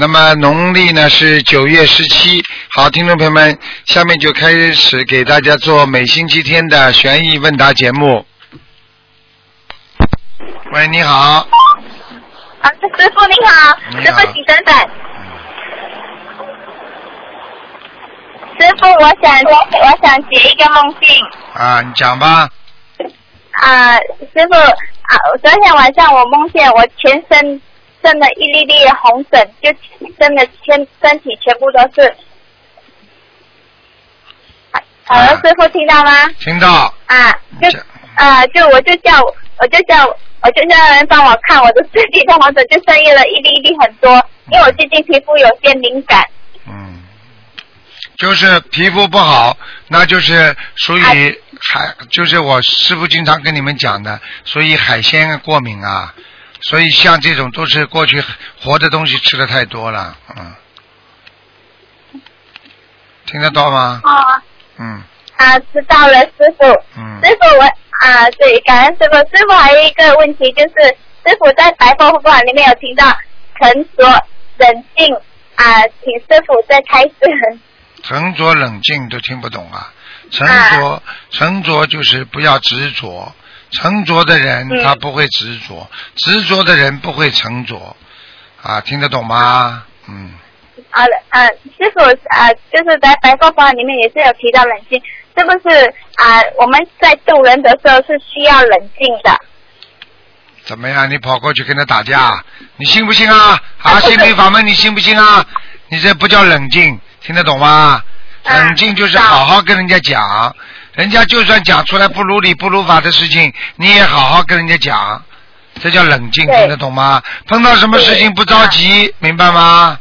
那么农历呢是九月十七。好，听众朋友们，下面就开始给大家做每星期天的悬疑问答节目。喂，你好，啊，师傅你好，你好师傅请等等。师傅，我想我想解一个梦境啊，你讲吧。啊，师傅啊，昨天晚上我梦见我全身生了一粒粒的红疹，就真的全身体全部都是。啊好了，啊师傅听到吗？听到，啊，就讲啊，就我就叫我就叫我就叫人帮我看我的身体的红疹，就生意了一粒一粒很多，因为我最近皮肤有些敏感。嗯，就是皮肤不好，那就是属于海，就是我师傅经常跟你们讲的，所以海鲜过敏啊，所以像这种都是过去活的东西吃的太多了，嗯，听得到吗？啊嗯啊，知道了，师傅。嗯师傅，我啊，对，感恩师傅。师傅还有一个问题就是，师傅在白话佛法里面有听到沉着冷静啊，请师傅再开始。沉着冷静都听不懂啊，沉着沉着就是不要执着。沉着的人嗯他不会执着，执着的人不会沉着，啊，听得懂吗？嗯，啊啊，师傅啊，就是在白话佛法里面也是有提到冷静，是不是啊？我们在渡人的时候是需要冷静的。怎么样？你跑过去跟他打架，你信不信啊？啊，心理法门你信不信啊？你这不叫冷静，听得懂吗？嗯冷静就是好好跟人家讲，人家就算讲出来不如理不如法的事情，你也好好跟人家讲，这叫冷静，听得懂吗？碰到什么事情不着急，明白吗？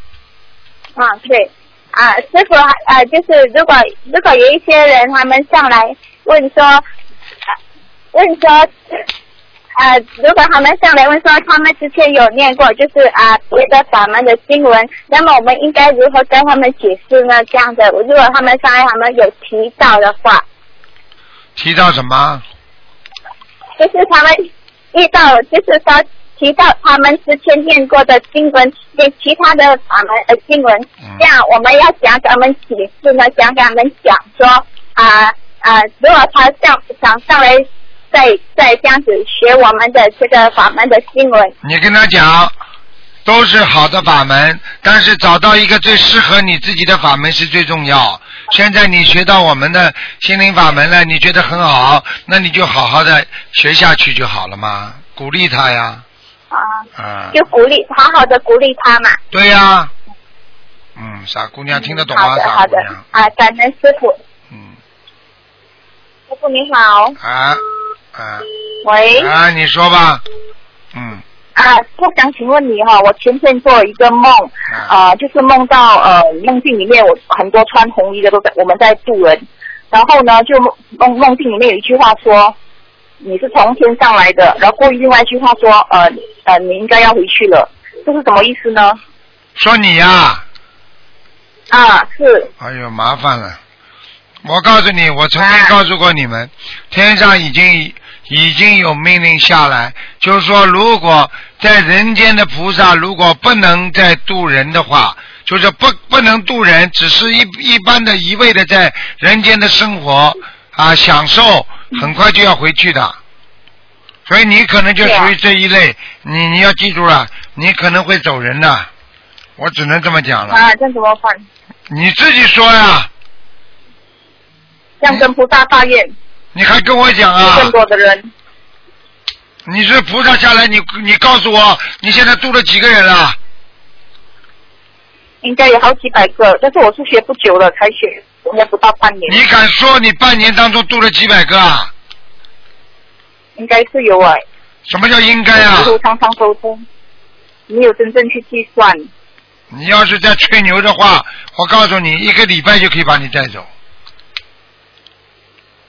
啊，对，啊，师傅啊，就是如果如果有一些人他们上来问说，啊问说，啊，如果他们上来问说他们之前有念过就是啊别的法门的经文，那么我们应该如何跟他们解释呢？这样的，如果他们上来他们有提到的话，提到什么？就是他们遇到，就是说提到他们之前念过的经文，跟其他的法门呃经文，嗯这样我们要讲给他们解释呢，讲给他们讲说啊啊，如果他想想上来再再这样子学我们的这个法门的经文，你跟他讲，都是好的法门，但是找到一个最适合你自己的法门是最重要。现在你学到我们的心灵法门了，你觉得很好，那你就好好的学下去就好了嘛，鼓励他呀，啊，啊，就鼓励好好的鼓励他嘛。对呀，嗯，傻姑娘听得懂吗？好的好的傻姑娘，啊，感恩师傅，嗯，师傅你好，啊啊。喂。啊，你说吧，嗯啊，我想请问你哈，我前天做了一个梦，啊、就是梦到呃梦境里面我很多穿红衣的都在我们在渡人，然后呢就梦梦梦境里面有一句话说你是从天上来的，然后过另外一句话说呃呃你应该要回去了，这是什么意思呢？说你呀、啊，是。哎呦，麻烦了！我告诉你，我曾经告诉过你们，天上已经已经有命令下来，就是说，如果在人间的菩萨如果不能再渡人的话，就是不不能渡人，只是一一般的一味的在人间的生活啊享受，很快就要回去的。所以你可能就属于这一类，你你要记住了，你可能会走人的，我只能这么讲了。啊，这样怎么办？你自己说呀，这样跟菩萨发愿，你还跟我讲啊？更多的人你是菩萨下来，你你告诉我，你现在度了几个人了？应该有好几百个，但是我是学不久了才学，我还不到半年，你敢说你半年当中度了几百个啊？应该是有哎、什么叫应该啊师？傅常常沟通，没有真正去计算。你要是在吹牛的话，我告诉你，一个礼拜就可以把你带走。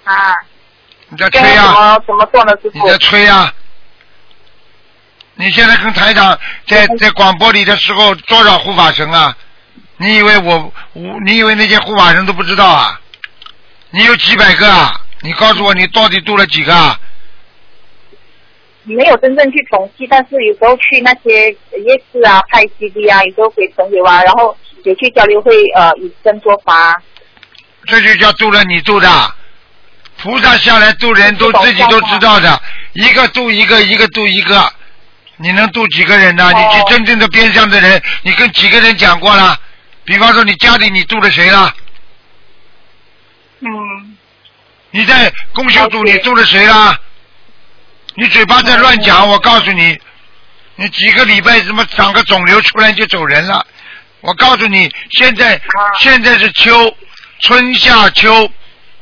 啊，你在这吹啊？样怎么怎么做呢，师傅？你在吹啊？你现在跟台长在在广播里的时候，多少护法神啊？你以为我我你以为那些护法神都不知道啊？你有几百个啊？你告诉我，你到底度了几个啊？没有真正去统计，但是有时候去那些夜市啊、拍 CD 啊，有时候给朋友啊，然后也去交流会呃以身说法。这就叫度了你度的。菩萨下来度人都自己都知道的，一个度一个，一个度一个。你能度几个人呢？哦你去真正的边上的人，你跟几个人讲过了？比方说你家里你度了谁了？嗯，你在公修组你度了谁了？你嘴巴在乱讲，我告诉你，你几个礼拜怎么长个肿瘤出来就走人了？我告诉你，现在现在是秋，春夏秋，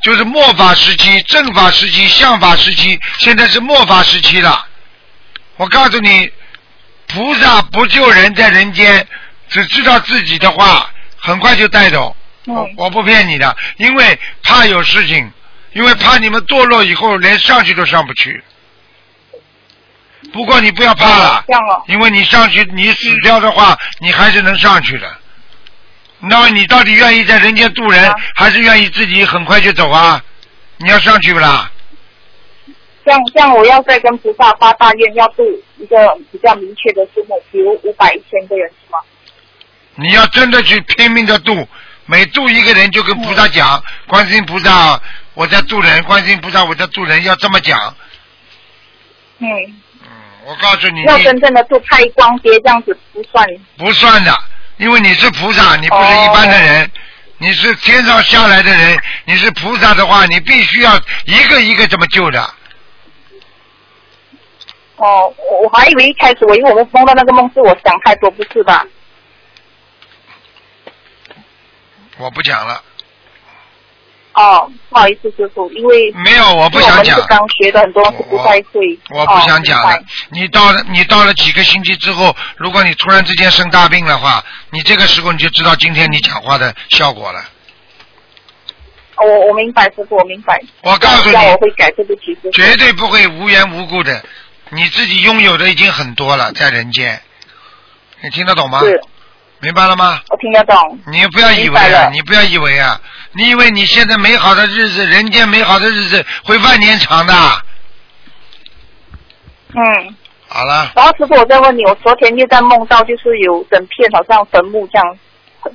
就是末法时期、正法时期、相法时期，现在是末法时期了。我告诉你，菩萨不救人，在人间只知道自己的话，很快就带走。我嗯我不骗你的，因为怕有事情，因为怕你们堕落以后连上去都上不去。不过你不要怕了。因为你上去你死掉的话，你还是能上去的。那么你到底愿意在人间渡人啊，还是愿意自己很快就走啊？你要上去不啦？这样这样，我要再跟菩萨发大愿，要度一个比较明确的数目，比如五百、一千个人，是吗？你要真的去拼命的渡，每渡一个人就跟菩萨嗯讲，观世音菩萨我在渡人，观世音菩萨我在渡人，要这么讲。嗯，嗯，我告诉你，要真正的度开光碟这样子不算。不算的，因为你是菩萨，你不是一般的人，你是天上下来的人，你是菩萨的话，你必须要一个一个这么救的。哦，我我还以为一开始我因为我们梦到那个梦是我想太多，不是吧？我不讲了，哦，不好意思，师傅，因为没有，我不想讲刚学的，很多是不太会。我不想讲了哦。你到了，你到了几个星期之后，如果你突然之间生大病的话，你这个时候你就知道今天你讲话的效果了。哦我我明白，师傅，我明白。我告诉你我会改，对不起，师傅。绝对不会无缘无故的，你自己拥有的已经很多了，在人间，你听得懂吗？是，明白了吗？我听得懂。你不要以为啊，你不要以为啊，你以为你现在美好的日子，人间美好的日子会万年长的。嗯，好了，然后师傅，我再问你，我昨天又在梦到，就是有整片好像坟墓这样，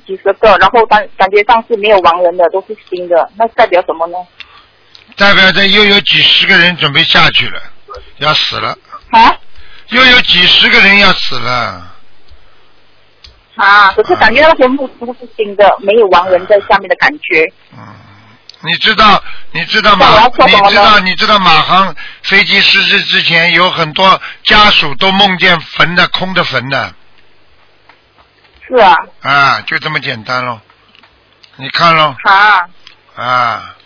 几十个，然后感感觉上是没有亡人的，都是新的，那代表什么呢？代表着又有几十个人准备下去了，要死了，啊又有几十个人要死了。啊！可是感觉那个坟墓都是新的，没有亡人在下面的感觉。嗯，你知道，你知道马那我要，做什么呢你知道，你知道马航飞机失事之前，有很多家属都梦见坟的空的坟的，是啊，啊，就这么简单喽。你看喽，啊，啊，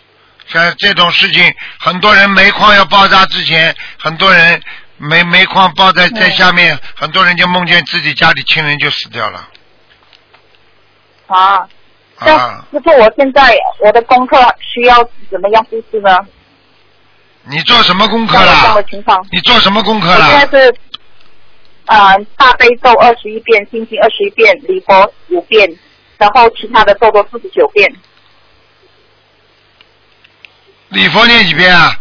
像这种事情，很多人煤矿要爆炸之前，很多人煤煤矿爆在在嗯下面，很多人就梦见自己家里亲人就死掉了。啊，那啊，师傅，我现在我的功课需要怎么样布置呢？你做什么功课像我这样啦的？情况，你做什么功课我现在？是啊、大悲咒二十一遍，心经二十一遍，礼佛五遍，然后其他的咒都四十九遍。礼佛念几遍啊？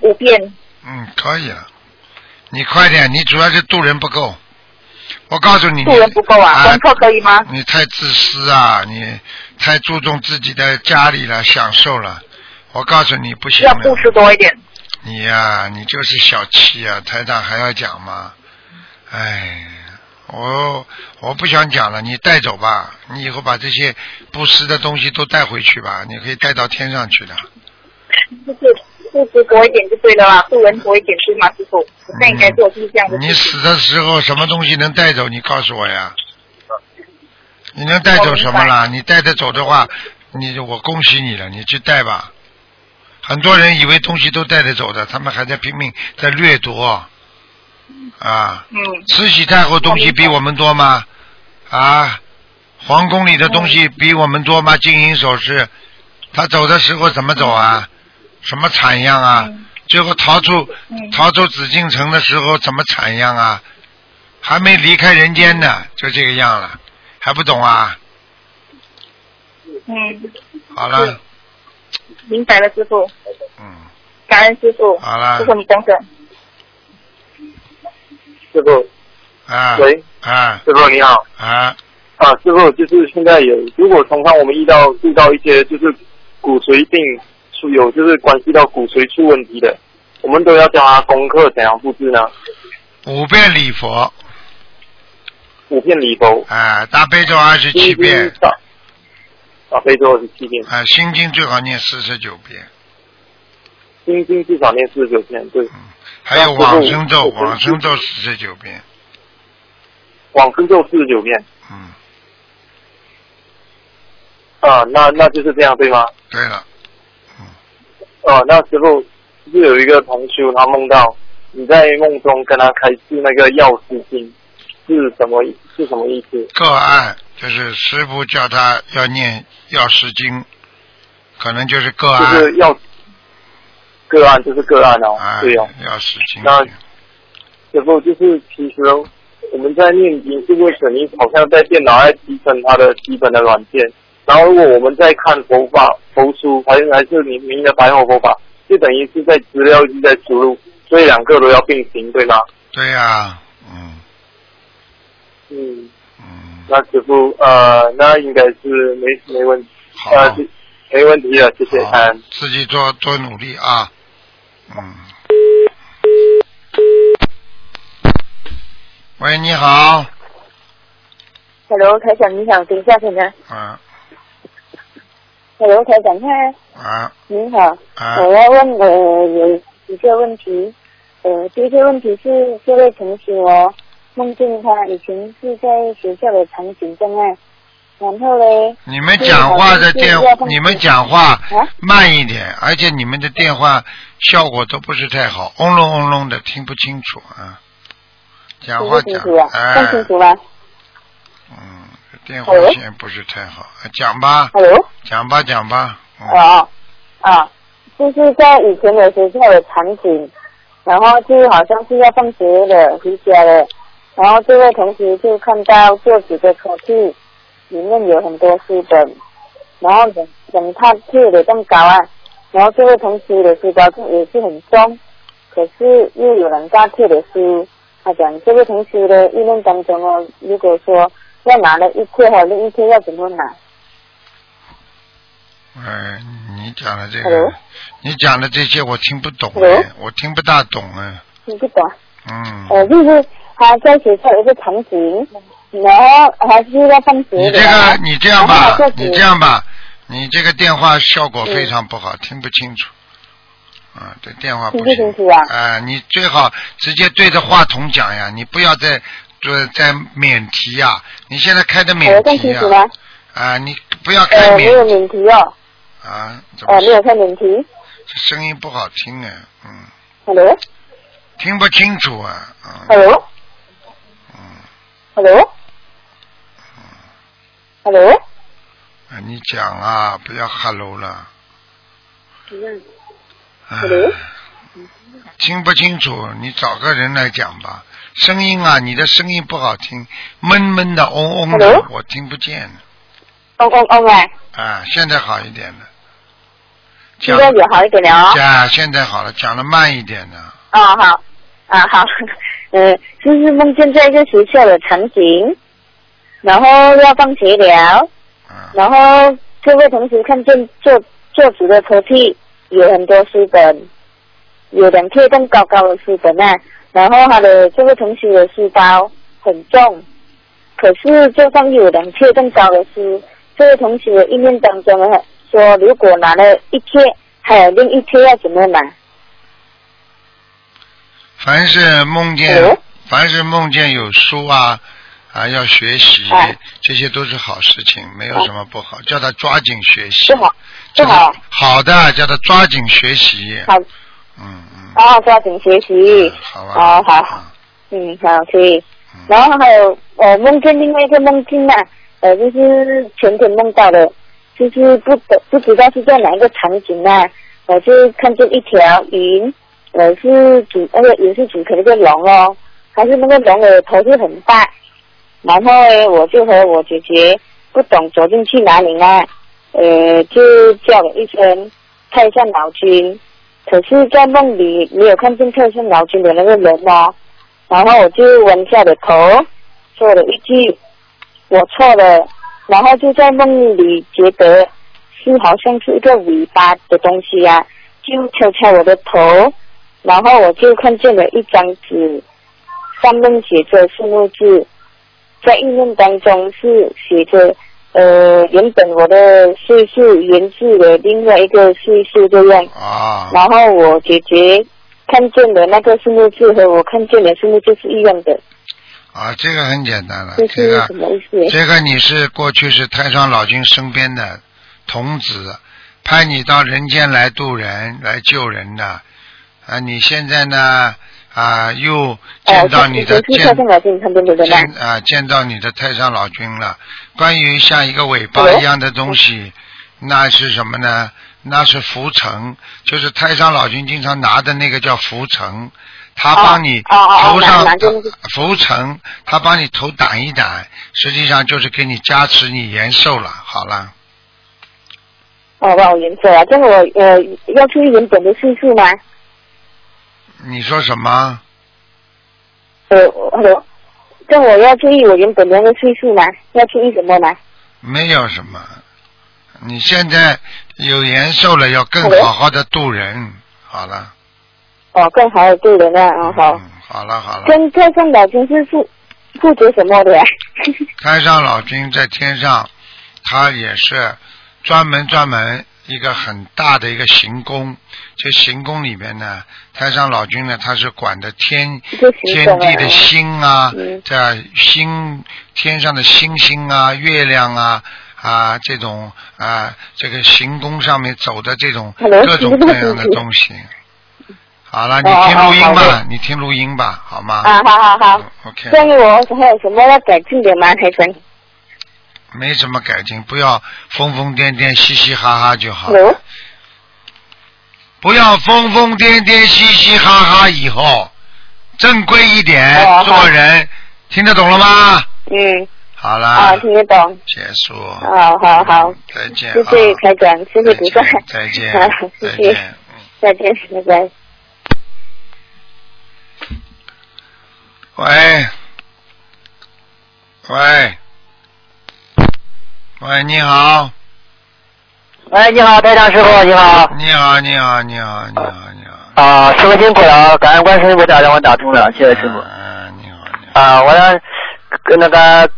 五遍，嗯，可以了。你快点，你主要是渡人不够。我告诉你，度人不够啊，啊功课可以吗？你太自私啊！你太注重自己的家里了，享受了。我告诉你，不行要布的。施多一点。你呀、你就是小气啊！台长还要讲吗？哎，我我不想讲了，你带走吧。你以后把这些布施的东西都带回去吧，你可以带到天上去的。就是布施多一点就对了啦，度人多一点是吗，师傅？我现在应该做就是这样的你。死的时候什么东西能带走？你告诉我呀。你能带走什么啦？你带得走的话，你我恭喜你了，你去带吧。很多人以为东西都带得走的，他们还在拼命在掠夺。啊，嗯，慈禧太后东西比我们多吗？啊，皇宫里的东西比我们多吗？金银首饰，他走的时候怎么走啊？什么惨样啊？最后逃出逃出紫禁城的时候怎么惨样啊？还没离开人间呢，就这个样了，还不懂啊？嗯，好了，明白了，师傅，嗯，感恩师傅，好了。师傅你等等。师傅，啊，喂，啊。师傅你好。啊，啊，师傅，就是现在有，如果通常我们遇到遇到一些就是骨髓病出有就是关系到骨髓出问题的，我们都要教他功课怎样布置呢？五遍礼佛，五遍礼佛，啊，大悲咒二十七遍，少，啊，非洲二十七遍，啊，心经最好念四十九遍，心经至少念四十九遍，对，还有往生咒，啊往生咒四十九遍，往生咒四十九遍，嗯，啊，那那就是这样对吗？对了，哦、那师傅是有一个同修，他梦到你在梦中跟他开示那个药师经，是什么是什么意思？个案就是师傅叫他要念药师经，可能就是个案就，是药个案，就是个案哦，啊，对哦。药师经，那师傅就是其实我们在念经，是不是等于好像在电脑在提升它的基本的软件？然后如果我们在看佛法、佛书，还是还是你您的白话佛法，就等于是在资料一直在输入，所以两个都要并行，对吗？对呀、嗯。嗯，嗯，那师傅呃，那应该是没没问题，好，呃，没问题了，谢谢，好嗯。自己多多努力啊，嗯。喂，你好，Hello，台长你好，等一下可能。啊 Hello，台长嗨，啊。您好，啊。我要问呃有几个问题，呃第一个问题是这位同学哦，梦见他以前是在学校的场景障碍，然后嘞，你们讲话的电你们讲话啊？慢一点，而且你们的电话效果都不是太好，嗡隆嗡隆的，听不清楚啊。讲话清楚啊，，哎。看，清楚吗嗯，电话线不是太好，讲吧，？Hello，讲吧，讲吧。嗯哦啊，就是在以前的学校的场景，然后就好像是要放学了回家了，然后这位同学就看到桌子的抽屉里面有很多书本，然后等等他贴的更高啊，然后这位同学的书包也是很重，可是又有人大贴的书，他讲这位同学的议论当中哦，如果说要拿了一天，还有另一天要怎么拿？哎，你讲的这个，你讲的这些我听不懂？哎，我听不大懂哎，听不懂。嗯。呃，就是他在学校有一个场景，然后还是要放学。你这个，你这样吧你这样吧，你这个电话效果非常不好，听不清楚。啊，这电话不听不行。清楚啊啊，你最好直接对着话筒讲呀，你不要再在在免提呀。你现在开的呃，免提更清楚吗呀。？啊，你不要开呃，没有免免提哦，啊，怎么呃，没有开免提。这声音不好听啊？嗯，Hello，Hello，听不清楚啊。嗯 Hello，Hello，嗯 Hello，啊，你讲啊，不要 hello 了。哎 Hello？听不清楚，你找个人来讲吧。声音啊，你的声音不好听，闷闷的、嗡嗡的 Hello？我听不见。嗡嗡嗡啊，啊，现在好一点了。现在也好一点了哦。讲现在好了，讲的慢一点的。哦，好，啊好，呃，就是梦见在一个学校的场景，然后要放学了，啊，然后这位同学看见坐坐子的抽屉有很多书本，有两贴更高高的书本啊，然后他的这位同学的书包很重，可是就算有两贴更高的书，这位同学的意念当中呢说，如果拿了一贴，还有另一贴要怎么拿？凡是梦见？凡是梦见有书啊啊要学习哎，这些都是好事情，没有什么不好，叫他抓紧学习不。好，叫他不好，好的，叫他抓紧学习。好，嗯嗯。哦，抓紧学习嗯。好吧。哦，好，嗯嗯，好，可以。然后还有呃梦见另外一个梦境啊，呃就是前天梦到的，就是不懂不知道是在哪一个场景啊，我就看见一条云，呃是主那个云是主可能个龙哦，还是那个龙的头是很大，然后呢我就和我姐姐不懂走进去哪里啊，呃就叫了一声太上老君，可是，在梦里没有看见太上老君的那个人哦。然后我就弯下了头，说了一句“我错了”，然后就在梦里觉得是好像是一个尾巴的东西呀、就敲敲我的头，然后我就看见了一张纸，上面写着数目字，在印念当中是写着呃原本我的岁数源自的另外一个岁数这样，啊，然后我姐姐看见的那个数目字和我看见的数目字是一样的，啊，这个很简单了，这这个是什么意思？这个你是过去是太上老君身边的童子，派你到人间来渡人、来救人的。啊，你现在呢啊又见到你的见啊见到你的太上老君了。关于像一个尾巴一样的东西，那是什么呢？那是浮尘，就是太上老君经常拿的那个叫浮尘。他帮你哦哦哦头上浮尘，他帮你头挡一挡，实际上就是给你加持你延寿了。好了，哦，把我颜色啊，这个我呃要注意点本的岁数吗？你说什么？呃，hello，这我要注意我原本的那个岁数吗？要注意什么吗？没有什么，你现在有延寿了，要更好好的度人。好了，哦，更好的对人啊，哦好。嗯，好了好了。跟太上老君是负负责什么的呀？太上老君在天上，他也是专门专门一个很大的一个行宫。这行宫里面呢，太上老君呢，他是管的天天地的星啊嗯，这星天上的星星啊、月亮啊啊这种啊这个行宫上面走的这种各种各样的东西。好了，你哦听录音吧你听录音吧，好吗？啊，好好好。嗯 OK。这样我还有什么要改进的吗，台生没什么改进，不要疯疯癫癫、嘻嘻哈哈就好。不要疯疯癫癫、嘻嘻哈哈，以后正规一点哦做人，听得懂了吗？嗯，好了，啊，听得懂。结束。好好好，再见谢谢啊台长，谢谢菩萨。再见，再见，再见，拜拜。喂，喂，喂，你好，哎，你好，台长师傅，你好。你好，你好，你好，你好，你好。啊，师傅辛苦了，感恩观世音菩萨让我打通了，谢谢师傅。嗯，你好，你好。啊，我让跟那个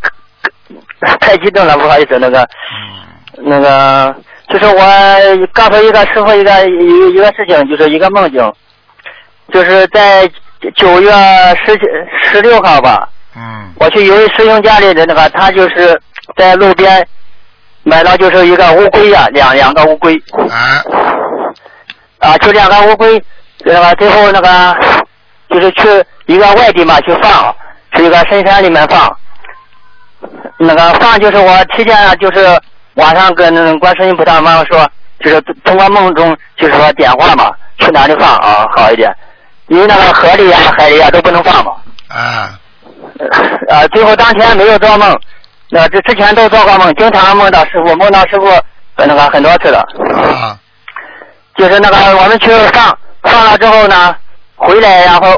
太激动了，不好意思，那个嗯，那个，就是我告诉一个师傅一个一一个事情，就是一个梦境，就是在九月十十六号吧，嗯，我去一位师兄家里的那个，他就是在路边买了就是一个乌龟呀、两两个乌龟。啊，啊，就两个乌龟，那个最后那个就是去一个外地嘛去放，去一个深山里面放。那个放就是我提前啊就是晚上跟观世音菩萨妈妈说，就是通过梦中就是说点化嘛，去哪里放啊好一点，因为那个河里呀、海里呀、都不能放嘛。啊，呃，最后当天没有做梦，那这之前都做过梦，经常梦到师傅，梦到师傅呃那个很多次了。啊，就是那个我们去放放了之后呢，回来然后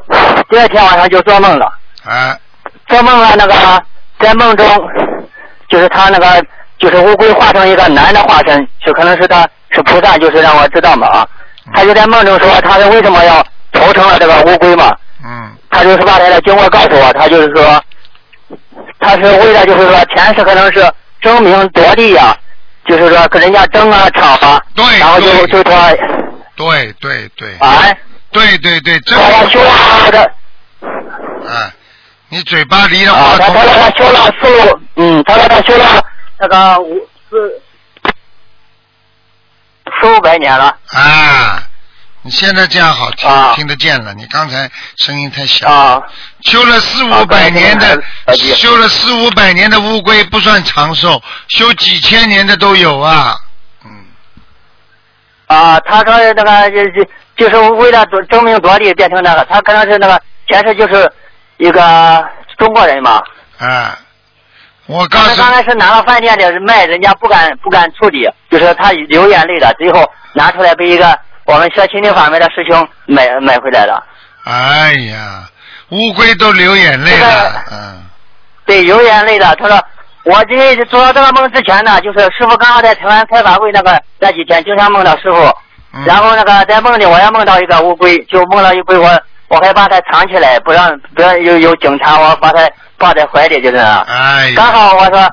第二天晚上就做梦了，啊，做梦了那个在梦中，就是他那个就是乌龟化成一个男的化身，就可能是他是菩萨，就是让我知道嘛啊，他就在梦中说他是为什么要投成了这个乌龟嘛，嗯，他就是把他的经过告诉我，他就是说，他是为了就是说前世可能是争名夺利呀、就是说跟人家争啊吵啊，对然后就就说对对对，哎。对对对，这他要修了的啊，你嘴巴离了啊，话筒他他说他修了四五，嗯，他说他修了那个五四四五百年了。啊，你现在这样好听、啊。听得见了，你刚才声音太小。啊，修了四五百年的，修了四五百年的乌龟不算长寿，修几千年的都有啊。嗯，啊，他说那个就就就是为了夺争名夺利变成那个，他可能是那个前世就是一个中国人嘛，啊，我告他诉刚开始拿到饭店里卖，人家不敢不敢处理，就是他流眼泪了，最后拿出来被一个我们学心灵法门的师兄买买回来了。哎呀，乌龟都流眼泪了，嗯，对，流眼泪的。他说，我今天做到这个梦之前呢，就是师傅刚刚在台湾开法会那个那几天，经常梦到师傅。嗯然后那个在梦里我也梦到一个乌龟，就梦到一龟，我我还把它藏起来，不让不让有有警察，我把它抱在怀里，就是。哎刚，好我说，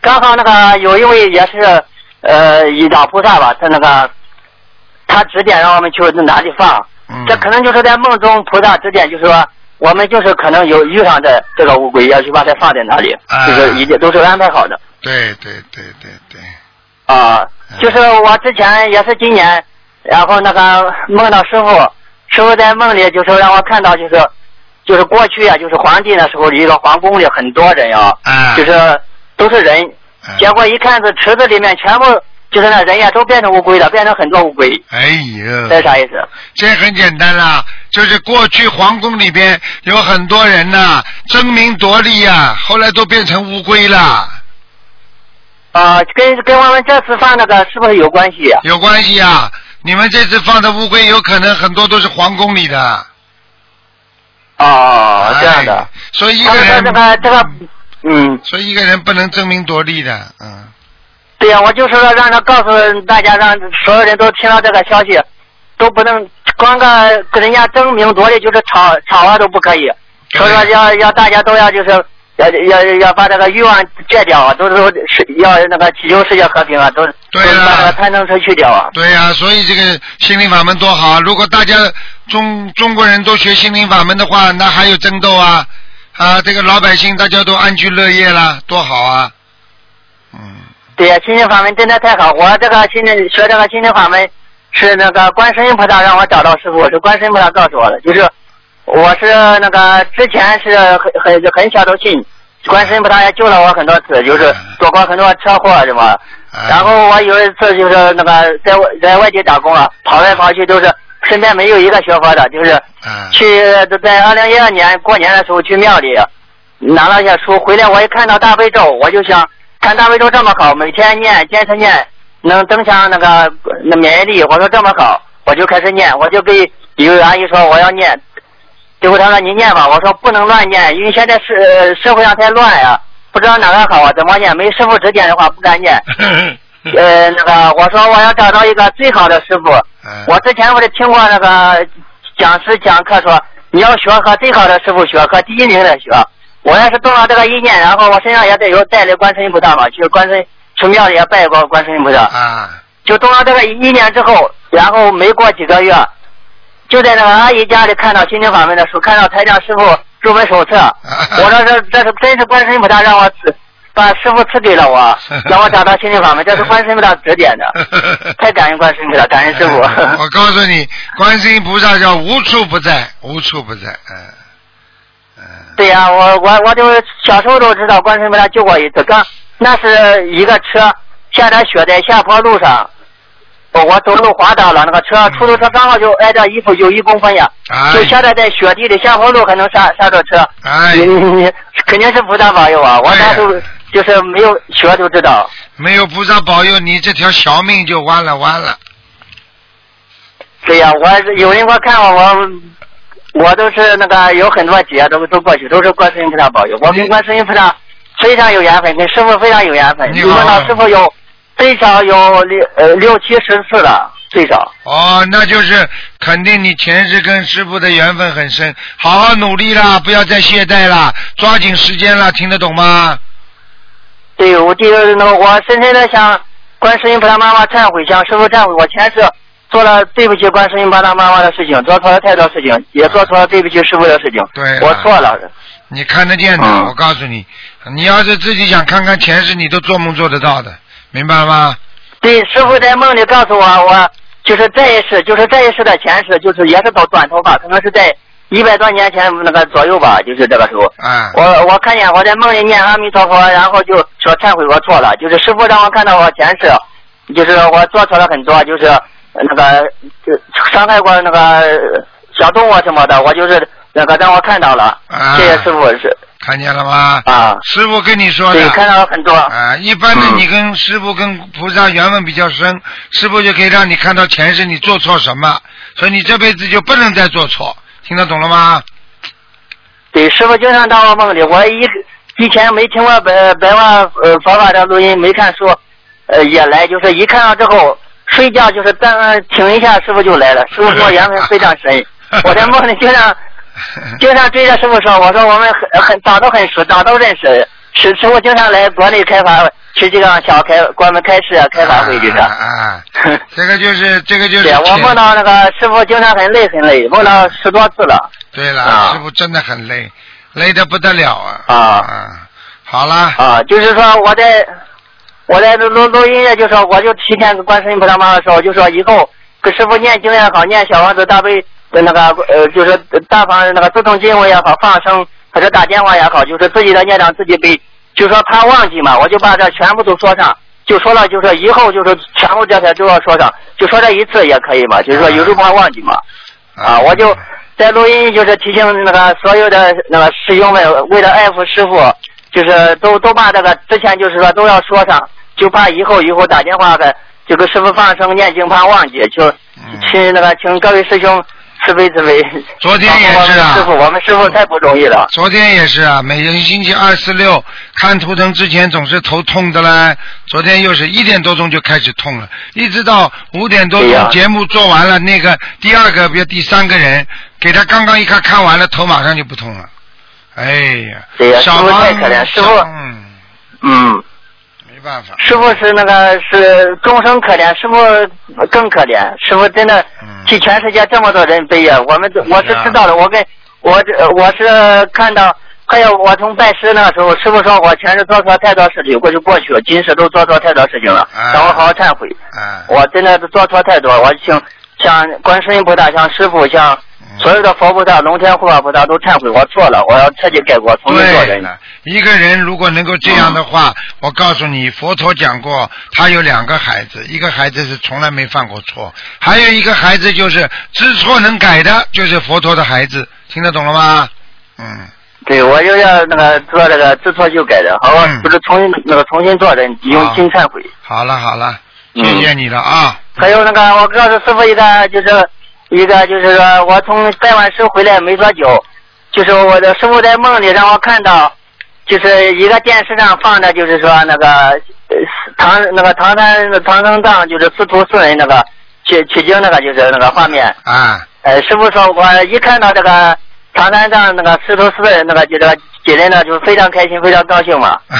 刚好那个有一位也是呃一老菩萨吧，他那个他指点让我们去哪里放，嗯。这可能就是在梦中菩萨指点，就是说我们就是可能有遇上这这个乌龟，要去把它放在哪里，哎。就是一定都是安排好的。对对对对对，啊。嗯就是我之前也是今年，然后那个梦到师傅，师傅在梦里就是让我看到就是。就是过去啊，就是皇帝那时候一个皇宫里很多人啊，啊就是都是人，哎。结果一看是池子里面全部就是那人呀，都变成乌龟了，变成很多乌龟，哎呦，这是啥意思？这很简单啦，就是过去皇宫里边有很多人呐、争名夺利呀、后来都变成乌龟了，啊、跟跟我们这次放那个是不是有关系、啊？有关系啊。你们这次放的乌龟有可能很多都是皇宫里的，哦，这样的哎。所以一个人，这个这个，嗯，所以一个人不能争名夺利的，嗯，对呀、我就是说让他告诉大家，让所有人都听到这个消息，都不能光个跟人家争名夺利，就是吵吵啊都不可以。所以说要要大家都要就是要要要把这个欲望戒掉啊，都是是要那个祈求世界和平啊，都对都把贪嗔痴去掉啊。对呀、所以这个心灵法门多好啊！如果大家中中国人都学心灵法门的话，那还有争斗啊啊！这个老百姓大家都安居乐业了，多好啊！嗯，对呀，心灵法门真的太好。我这个心灵学这个心灵法门是那个观世音菩萨让我找到师傅，是观世音菩萨告诉我的。就是我是那个之前是很很很小都信，观世音菩萨也救了我很多次，就是躲过很多车祸什么。哎然后我有一次就是那个在外在外地打工啊，跑来跑去都是身边没有一个学佛的，就是啊去在二零一二年过年的时候去庙里拿了一些书回来，我一看到大悲咒，我就想看大悲咒这么好，每天念坚持念，能增强那个那免疫力。我说这么好，我就开始念，我就给有位阿姨说我要念，结果她说你念吧，我说不能乱念，因为现在社社会上太乱呀、不知道哪个好啊，怎么念？没师傅指点的话不敢念。呃，那个我说我要找到一个最好的师傅，嗯我之前我是听过那个讲师讲课说，你要学和最好的师傅学，和第一名的学。我要是动了这个意念，然后我身上也得有带的观世音菩萨嘛，去观世去庙里也拜过观世音菩萨。啊就动了这个意念之后，然后没过几个月，就在那个阿姨家里看到心灵法门的书，看到台长师傅入门手册，我说这这是真是观世音菩萨让我赐把师傅赐给了我，让我找到心灵法门，这是观世音菩萨指点的，太感恩观世音菩萨，感恩师傅。我告诉你，观世音菩萨叫无处不在，无处不在，嗯嗯。对呀、我我我就小时候都知道观世音菩萨救过一次，刚那是一个车下着雪在下坡路上，我我走路滑倒了，那个车出租车刚好就挨着衣服有一公分呀，哎就下在在雪地里下坡路还能刹刹着车，哎你你你肯定是菩萨保佑啊！我那时候就是没有学就知道，没有菩萨保佑，你这条小命就完了完了。对呀、我有人给我看我我。我都是那个有很多劫都都过去，都是观世音菩萨保佑。我跟观世音菩萨非常有缘分，跟师傅非常有缘分。你问到师傅有最少有六呃六七十次了，最少。哦，那就是肯定你前世跟师傅的缘分很深，好好努力啦，不要再懈怠啦，抓紧时间啦，听得懂吗？对，我第一个那个我深深的向观世音菩萨妈妈忏悔，向师傅忏悔，我前世做了对不起观世音菩萨妈妈的事情，做错了太多事情，也做错了对不起师傅的事情。对我错了。你看得见的，嗯我告诉你，你要是自己想看看前世，你都做梦做得到的，明白了吗？对，师傅在梦里告诉我，我就是这一世，就是这一世的前世，就是也是到短头发，可能是在一百多年前那个左右吧，就是这个时候。啊，我我看见我在梦里念阿弥陀佛，然后就说忏悔我错了，就是师傅让我看到我前世，就是我做错了很多，就是那个就伤害过那个小动物什么的，我就是那个让我看到了，啊。谢谢师傅是。看见了吗？啊，师傅跟你说对，的。看到了很多，啊，一般的嗯。你跟师傅跟菩萨缘分比较深，师傅就可以让你看到前世你做错什么，所以你这辈子就不能再做错，听得懂了吗？对，师傅经常到我梦里，我一以前没听过百百万呃佛法的录音，没看书，呃也来，就是一看到之后睡觉就是当停一下，师傅就来了，师傅跟我缘分非常深，我在梦里经常 经常追着师傅说，我说我们很很早都很熟，早都认识，师师傅经常来国内开发，去这个小开关门开市开发会就是。啊啊，这个就是这个就是 对，我梦到那个师傅经常很累很累，梦到十多次了。对了，啊师傅真的很累，累得不得了啊！啊啊，好了，啊，就是说我在我在录录录音也，就说我就提前跟观世音菩萨妈妈说，我就说以后跟师傅念经也好，念小王子大悲的那个呃，就是大方那个自动经文也好，放生或者打电话也好，就是自己的业障自己背，就说怕忘记嘛，我就把这全部都说上。就说了，就说以后就是全部这些都要说上，就说这一次也可以嘛，就是说有时候怕忘记嘛。啊，我就在录音，就是提醒那个所有的那个师兄们，为了爱护师傅，就是都都把这个之前就是说都要说上，就怕以后以后打电话给就给师傅放生念经，怕忘记，就嗯请那个请各位师兄慈悲慈悲。昨天也是啊师傅，我们师傅太不容易了。昨天也是啊，每个星期二、四、六看图腾之前总是头痛的嘞。昨天又是一点多钟就开始痛了，一直到五点多钟节目做完了，那个第二个比如第三个人给他刚刚一看看完了，头马上就不痛了。哎呀，对呀师傅太可怜师傅嗯，办法。师傅是那个是众生可怜，师傅更可怜。师傅真的嗯替全世界这么多人悲呀，我们都我是知道的，我跟我这我是看到，还有我从拜师那个时候，师傅说我前世做错太多事情，过去过去了，今世都做错太多事情了，啊让我好好忏悔。啊，我真的是做错太多，我请向观世音菩萨、向师傅、向嗯所有的佛菩萨、龙天护法菩萨都忏悔，我错了，我要彻底改过，重新做人。了，一个人如果能够这样的话，我告诉你，佛陀讲过，他有两个孩子，一个孩子是从来没犯过错，还有一个孩子就是知错能改的，就是佛陀的孩子，听得懂了吗？嗯，对，我就要那个做这个知错就改的，好吧？嗯不是重新那个重新做人，用心忏悔。好了好了，嗯谢谢你了啊。还有那个，我告诉师傅一个，就是一个就是说我从拜完师回来没多久，就是我的师傅在梦里让我看到，就是一个电视上放的，就是说那个呃唐那个唐三唐三藏就是师徒四人那个取取经那个就是那个画面。啊，呃，师傅说，我一看到这个唐三藏那个师徒四人那个就这个几人呢，就非常开心，非常高兴嘛。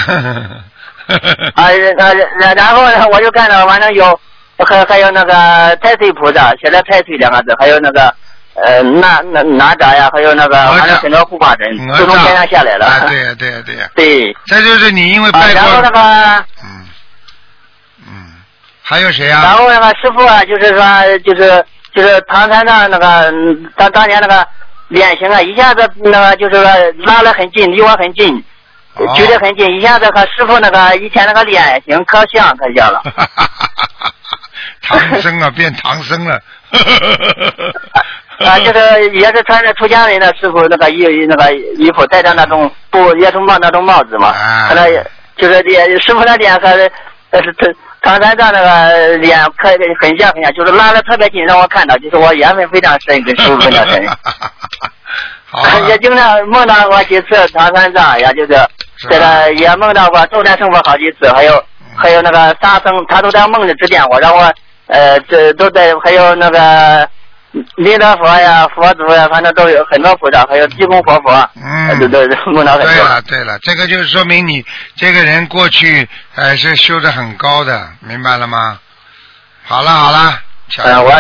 啊，然然然后呢，我就看到反正有还还有那个太岁菩萨，写了太岁两个字，还有那个呃哪哪哪吒呀，还有那个哪吒反正很多护法神哪都从天上下来了。啊，对呀对呀对呀，对这就是你因为啊，拜过然后那，个嗯嗯，还有谁啊然啊？后那个师傅啊，就是说就是就是唐三藏那个他当当年那个脸型啊，一下子那个就是说拉得很近，离我很近。哦距离很近，一下子和师傅那个以前那个脸型可像可像了。唐僧啊，变唐僧了。啊，就是也是穿着出家人的师傅那个衣那个衣服，戴着那种布叶虫帽那种帽子嘛，啊。他那就是脸师傅的脸和呃是唐三藏那个脸可很像很像，就是拉的特别紧，让我看到，就是我缘分非常深，跟师傅非常深。好啊，也经常梦到过几次唐三藏，也就是这个也梦到过斗战胜佛好几次，还有还有那个沙僧，他都在梦里指点我，让我呃这都在，还有那个弥勒佛呀、佛祖呀，反正都有很多菩萨，还有济公活佛，嗯都都都梦到很对了。对了，这个就是说明你这个人过去呃是修的很高的，明白了吗？好了好了，小嗯，我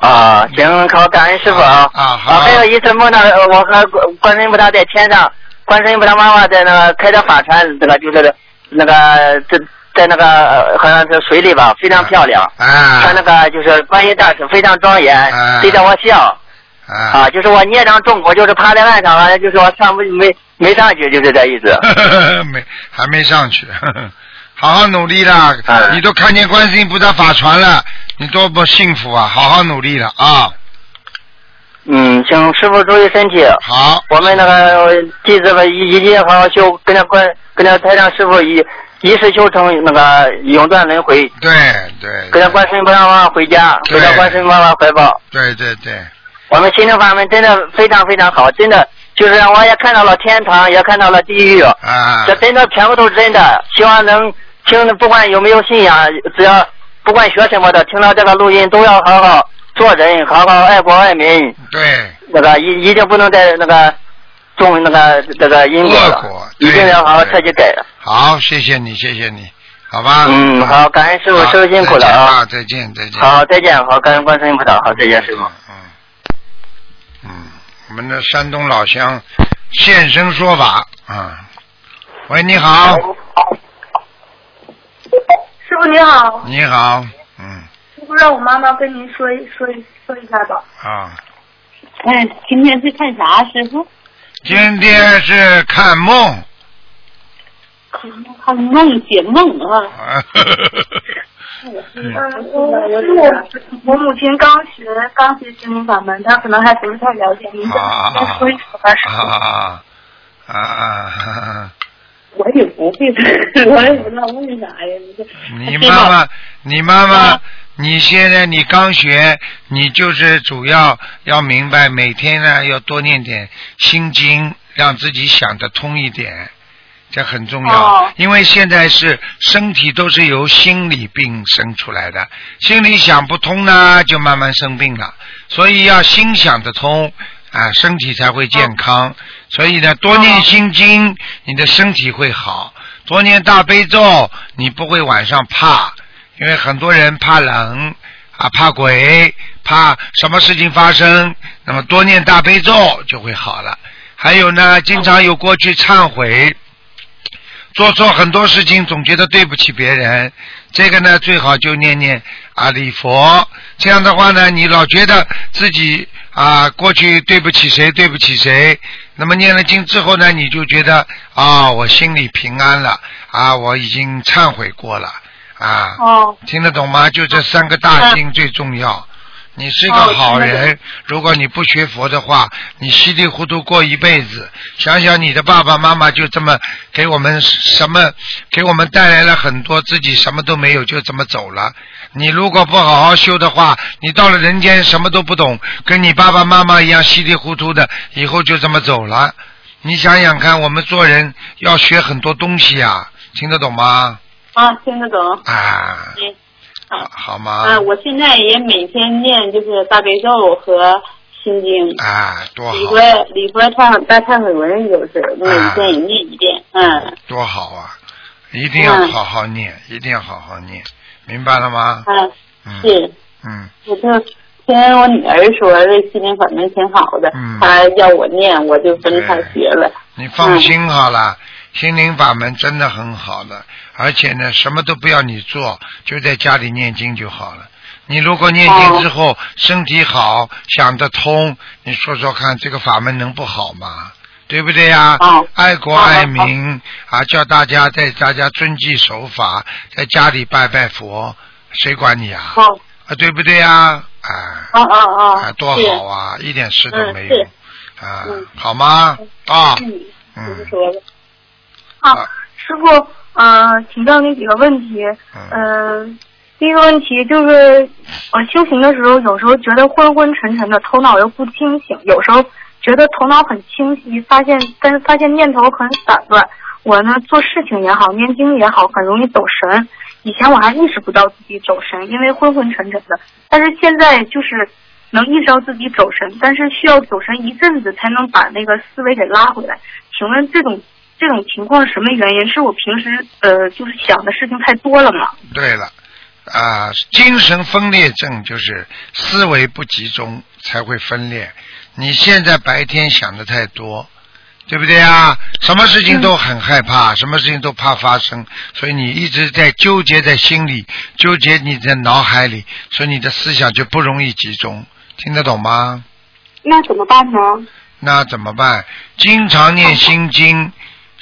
啊，行，好，感恩师傅啊。啊好还有一次梦到呃我和观音菩萨在天上，观世音菩萨妈妈在那个开着法船，这个就是那个在在那个呃好像是水里吧，非常漂亮。啊穿那个就是观音大士非常庄严啊，对着我笑。啊啊，就是我孽障重，我就是趴在岸上，好像就是我上不没没上去，就是这意思。没还没上去，好好努力啦！哎你都看见观世音菩萨法船了，你多么幸福啊！好好努力了啊！嗯，请师傅注意身体。好，我们那个弟子们一一定好好修，跟着观跟着台长师傅一一世修成那个永断轮回，对对，跟着观世音菩萨妈妈回家，对。回到观世音妈妈怀抱。对对对，我们心灵法门真的非常非常好，真的就是让我也看到了天堂，也看到了地狱，啊。这真的全部都是真的。希望能听，不管有没有信仰，只要不管学什么的，听到这个录音都要好好做人，好好爱国爱民。对，那个一一定不能再那个种那个这个因果了果，一定要好好彻底改。好，谢谢你，谢谢你，好吧？嗯，好，感恩师傅，师傅辛苦了啊！再见啊，再见，再见。好，再见，好，感恩观世音菩萨，好，再见，师傅。嗯，嗯，我们的山东老乡现身说法啊。喂，你好，师傅你好，你好，嗯师傅让我妈妈跟您说一说一说一下吧。啊，哎，今天是看啥，师傅？今天是看梦。看梦解梦啊。啊，嗯，我是我我母亲刚学刚学心灵法门，她可能还不是太了解，您再再说一说吧，师傅。啊啊啊！我也不会，我也不知道问啥呀。这你妈妈，你妈妈，你现在你刚学，你就是主要要明白，每天呢要多念点心经，让自己想得通一点，这很重要。哦因为现在是身体都是由心理病生出来的，心里想不通呢，就慢慢生病了。所以要心想得通啊，身体才会健康。所以呢，多念心经，你的身体会好；多念大悲咒，你不会晚上怕，因为很多人怕冷啊，怕鬼，怕什么事情发生。那么多念大悲咒就会好了。还有呢，经常有过去忏悔。做错很多事情，总觉得对不起别人，这个呢最好就念念啊礼佛，这样的话呢，你老觉得自己啊过去对不起谁，对不起谁，那么念了经之后呢，你就觉得啊我心里平安了，啊我已经忏悔过了，啊，哦，听得懂吗？就这三个大经最重要。你是个哦好人，如果你不学佛的话，你稀里糊涂过一辈子。想想你的爸爸妈妈就这么给我们什么，给我们带来了很多，自己什么都没有，就这么走了。你如果不好好修的话，你到了人间什么都不懂，跟你爸爸妈妈一样稀里糊涂的，以后就这么走了。你想想看，我们做人要学很多东西啊，听得懂吗？啊，听得懂。啊，嗯，好好吗？啊，我现在也每天念就是大悲咒和心经，啊，多好礼佛，礼佛忏大忏悔文就是每天也念一遍，嗯多好啊！一定要好好念，一定要好好念，明白了吗？嗯，嗯是，嗯，我就听我女儿说这心灵法门挺好的，嗯她要我念，我就跟她学了。你放心好了，心灵法门真的很好的，而且呢，什么都不要你做，就在家里念经就好了。你如果念经之后、身体好，想得通，你说说看，这个法门能不好吗？对不对呀、哦。爱国爱民啊，叫大家在大家遵纪守法，在家里拜拜佛，谁管你啊？哦。啊，对不对呀？啊，哦哦哦，啊，多好啊，一点事都嗯没有。是，啊嗯，好吗？啊，嗯，啊，师傅，嗯、请教您几个问题。嗯嗯、第一个问题就是，我修行的时候，有时候觉得昏昏沉沉的，头脑又不清醒；有时候觉得头脑很清晰，发现但是发现念头很散乱。我呢，做事情也好，念经也好，很容易走神。以前我还意识不到自己走神，因为昏昏沉沉的。但是现在就是能意识到自己走神，但是需要走神一阵子才能把那个思维给拉回来。请问这种这种情况是什么原因？是我平时呃就是想的事情太多了吗？对了，啊，精神分裂症就是思维不集中才会分裂。你现在白天想的太多，对不对啊？什么事情都很害怕，什么事情都怕发生，所以你一直在纠结在心里，纠结你的脑海里，所以你的思想就不容易集中，听得懂吗？那怎么办呢？那怎么办？经常念心经，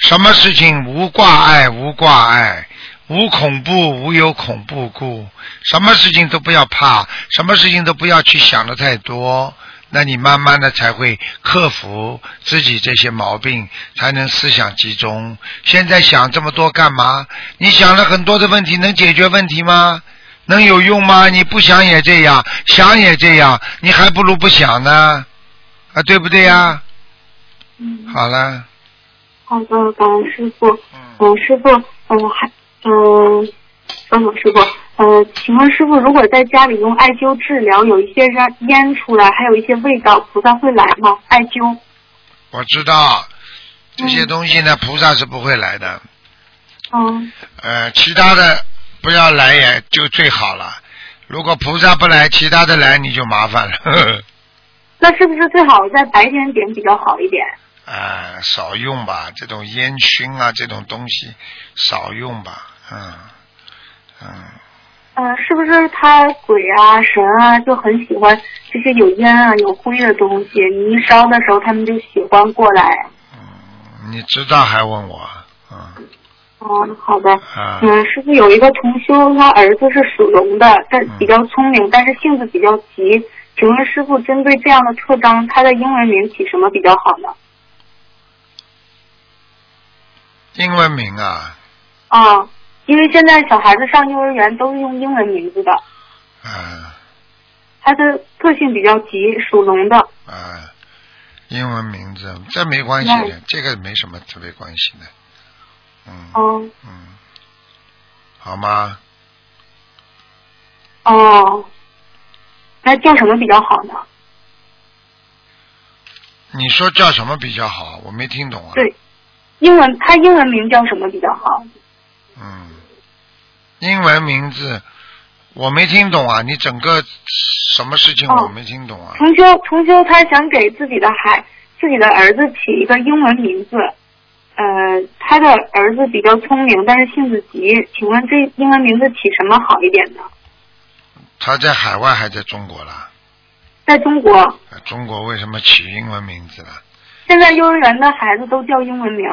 什么事情无挂碍，无挂碍，无恐怖，无有恐怖故。什么事情都不要怕，什么事情都不要去想的太多。那你慢慢的才会克服自己这些毛病，才能思想集中。现在想这么多干嘛？你想了很多的问题，能解决问题吗？能有用吗？你不想也这样，想也这样，你还不如不想呢，啊，对不对呀？嗯，好了，好的，感恩师傅。嗯，师傅，嗯，还，嗯，等等，师傅，呃，请问师傅，如果在家里用艾灸治疗，有一些烟烟出来，还有一些味道，菩萨会来吗？艾灸？我知道这些东西呢，菩萨是不会来的。嗯呃，其他的不要来也就最好了。如果菩萨不来，其他的来你就麻烦了。呵 呵那是不是最好在白天点比较好一点？啊，少用吧，这种烟熏啊，这种东西少用吧，嗯嗯，呃，是不是他鬼啊神啊就很喜欢这些有烟啊有灰的东西？你一烧的时候，他们就喜欢过来。你知道还问我，嗯哦，好的。啊，嗯，师傅有一个同修，他儿子是属龙的，但比较聪明，但是性子比较急。请问师傅，针对这样的特征，他的英文名起什么比较好呢？英文名啊，啊，因为现在小孩子上幼儿园都是用英文名字的，啊他的个性比较急，属龙的。啊，英文名字这没关系的，这个没什么特别关系的，嗯哦嗯，好吗？哦，那叫什么比较好呢？你说叫什么比较好？我没听懂啊。对，英文他英文名叫什么比较好？嗯，英文名字我没听懂啊，你整个什么事情哦我没听懂啊？重修重修他想给自己的孩自己的儿子起一个英文名字，呃，他的儿子比较聪明，但是性子急，请问这英文名字起什么好一点呢？他在海外还在中国啦？在中国，呃中国为什么起英文名字了？现在幼儿园的孩子都叫英文名，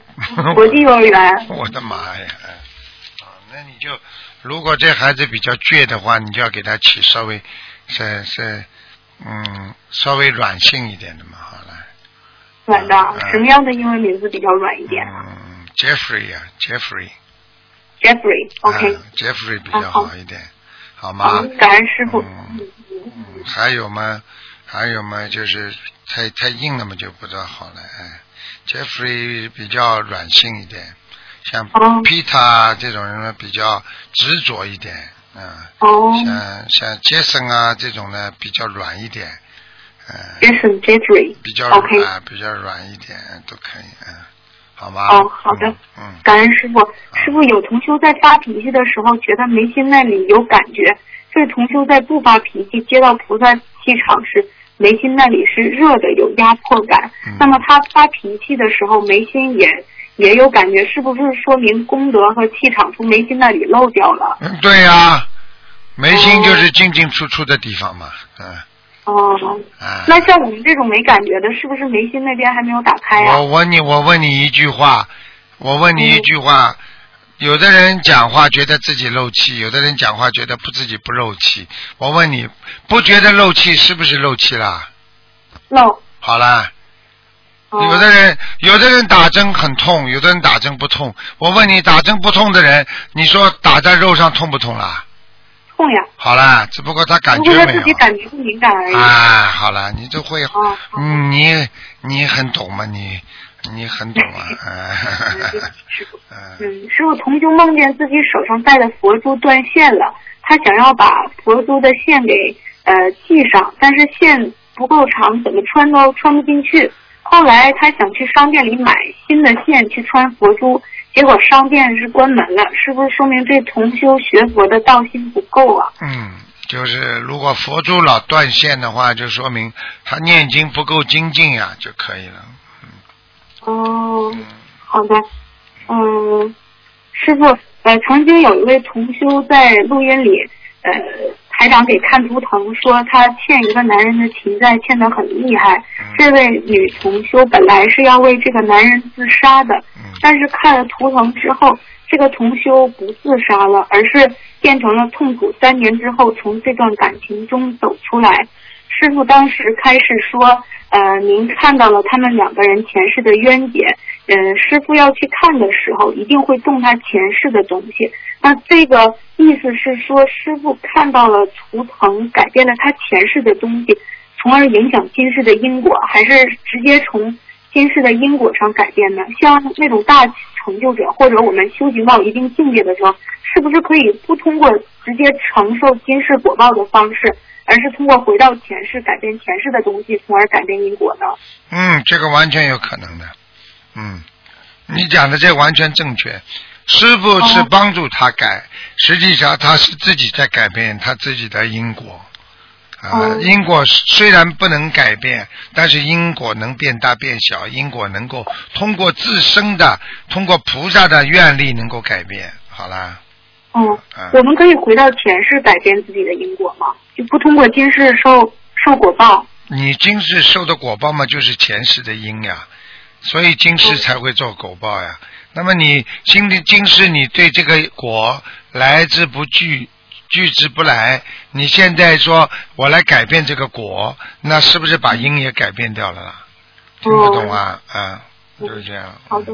国际幼儿园。我的妈呀！啊，那你就如果这孩子比较倔的话，你就要给他起稍微是是嗯稍微软性一点的嘛，好了。软的，嗯什么样的英文名字比较软一点嗯，Jeffrey 呀、j e f f r e y？Jeffrey，OK，、啊、，Jeffrey 比较好一点，好吗？感恩师傅。嗯嗯，还有吗？还有吗？就是太太硬了嘛，就不大好了。哎，Jeffrey 比较软性一点，像哦。Peter 这种人呢比较执着一点，嗯，哦。像像 Jason 啊这种呢比较软一点，嗯，，Jason Jeffrey，比较软、比较软一点都可以，嗯，好吗？哦，好的，嗯，感恩师傅。师傅有同修在发脾气的时候，觉得眉心那里有感觉；这同修在不发脾气，接到菩萨气场时，眉心那里是热的，有压迫感。嗯那么他发脾气的时候，眉心也也有感觉，是不是说明功德和气场从眉心那里漏掉了？嗯，对呀、眉心就是进进出出的地方嘛，嗯，哦，啊。那像我们这种没感觉的，是不是眉心那边还没有打开呀、我问你，我问你一句话，我问你一句话，有的人讲话觉得自己漏气，有的人讲话觉得不自己不漏气。我问你，不觉得漏气是不是漏气啦？漏。好啦，哦有的人有的人打针很痛，有的人打针不痛。我问你，打针不痛的人，你说打在肉上痛不痛啦？痛呀。好啦，只不过他感觉没有他自己。感觉不敏感而已。啊，好了，你就会，你你很懂嘛？你你很懂啊，师 傅，嗯嗯，师傅同修梦见自己手上戴的佛珠断线了，他想要把佛珠的线给呃系上，但是线不够长，怎么穿都穿不进去。后来他想去商店里买新的线去穿佛珠，结果商店是关门了，是不是说明这同修学佛的道心不够啊？嗯，就是如果佛珠老断线的话，就说明他念经不够精进呀，就可以了。哦，好的，嗯，师傅，呃，曾经有一位同修在录音里，呃，台长给看图腾，说他欠一个男人的情债欠得很厉害。这位女同修本来是要为这个男人自杀的，但是看了图腾之后，这个同修不自杀了，而是变成了痛苦三年之后从这段感情中走出来。师傅当时开始说，呃，您看到了他们两个人前世的冤结，嗯、师傅要去看的时候，一定会动他前世的东西。那这个意思是说，师傅看到了图腾，改变了他前世的东西，从而影响今世的因果，还是直接从今世的因果上改变呢？像那种大成就者，或者我们修行到一定境界的时候，是不是可以不通过直接承受今世果报的方式？而是通过回到前世改变前世的东西，从而改变因果呢？嗯，这个完全有可能的。嗯，你讲的这完全正确。师傅是帮助他改，实际上他是自己在改变他自己的因果。啊，因果虽然不能改变，但是因果能变大变小，因果能够通过自身的，通过菩萨的愿力能够改变。好啦，嗯，啊我们可以回到前世改变自己的因果吗？就不通过今世受受果报？你今世受的果报嘛，就是前世的因呀，所以今世才会做果报呀。那么你今天今世你对这个果来之不拒，拒之不来，你现在说我来改变这个果，那是不是把因也改变掉了啦？听不懂啊？啊，就是这样。好的，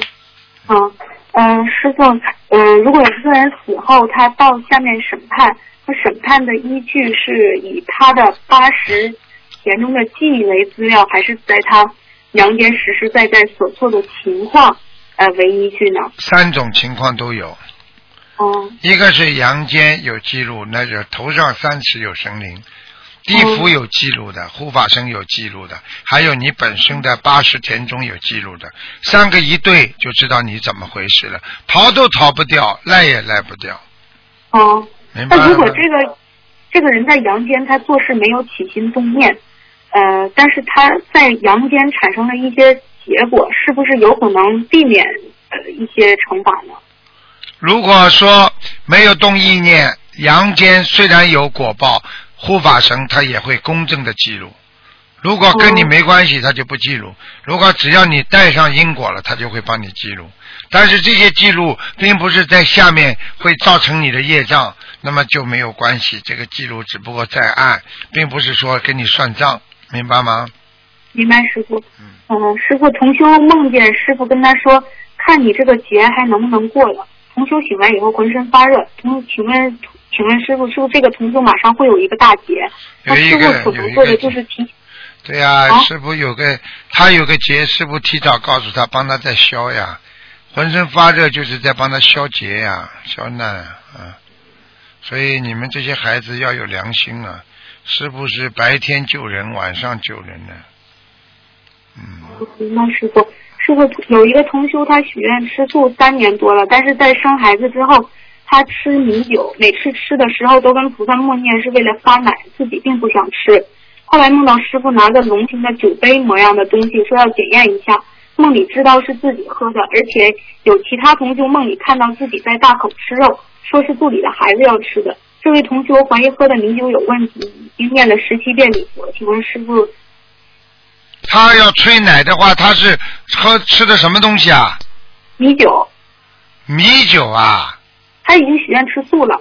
嗯嗯，师傅，嗯，如果一个人死后他到下面审判，他审判的依据是以他的八十年中的记忆为资料，还是在他阳间实实在在所做的情况呃为依据呢？三种情况都有，哦一个是阳间有记录，那就头上三尺有神灵；地府有记录的，护法神有记录的，还有你本身的八十田中有记录的，三个一对就知道你怎么回事了，逃都逃不掉，赖也赖不掉，哦，明白那如果？这个这个人在阳间他做事没有起心动念，呃，但是他在阳间产生了一些结果，是不是有可能避免呃一些惩罚呢？如果说没有动意念，阳间虽然有果报，护法神他也会公正的记录。如果跟你没关系，他就不记录；如果只要你带上因果了，他就会帮你记录。但是这些记录并不是在下面会造成你的业障，那么就没有关系。这个记录只不过在案，并不是说跟你算账，明白吗？明白，师傅。嗯、师傅同修梦见师傅跟他说，看你这个劫还能不能过了。同修醒来以后浑身发热，同请问请问师傅，是不是这个同修马上会有一个大劫？那有一师个有一傅所能做的就是提对呀、啊师傅有个他有个劫，师傅提早告诉他，帮他在消呀，浑身发热就是在帮他消劫呀，消难啊，啊所以你们这些孩子要有良心啊，师傅是白天救人，晚上救人的，嗯，明白师傅。师傅有一个同修，他许愿吃素三年多了，但是在生孩子之后，他吃米酒，每次吃的时候都跟菩萨默念是为了发奶，自己并不想吃。后来梦到师傅拿着龙形的酒杯模样的东西，说要检验一下。梦里知道是自己喝的，而且有其他同修梦里看到自己在大口吃肉，说是肚里的孩子要吃的。这位同修怀疑喝的米酒有问题，已经念了十七遍礼佛，请问师傅他要催奶的话，他是喝吃的什么东西啊？米酒？米酒啊？他已经许愿吃素了。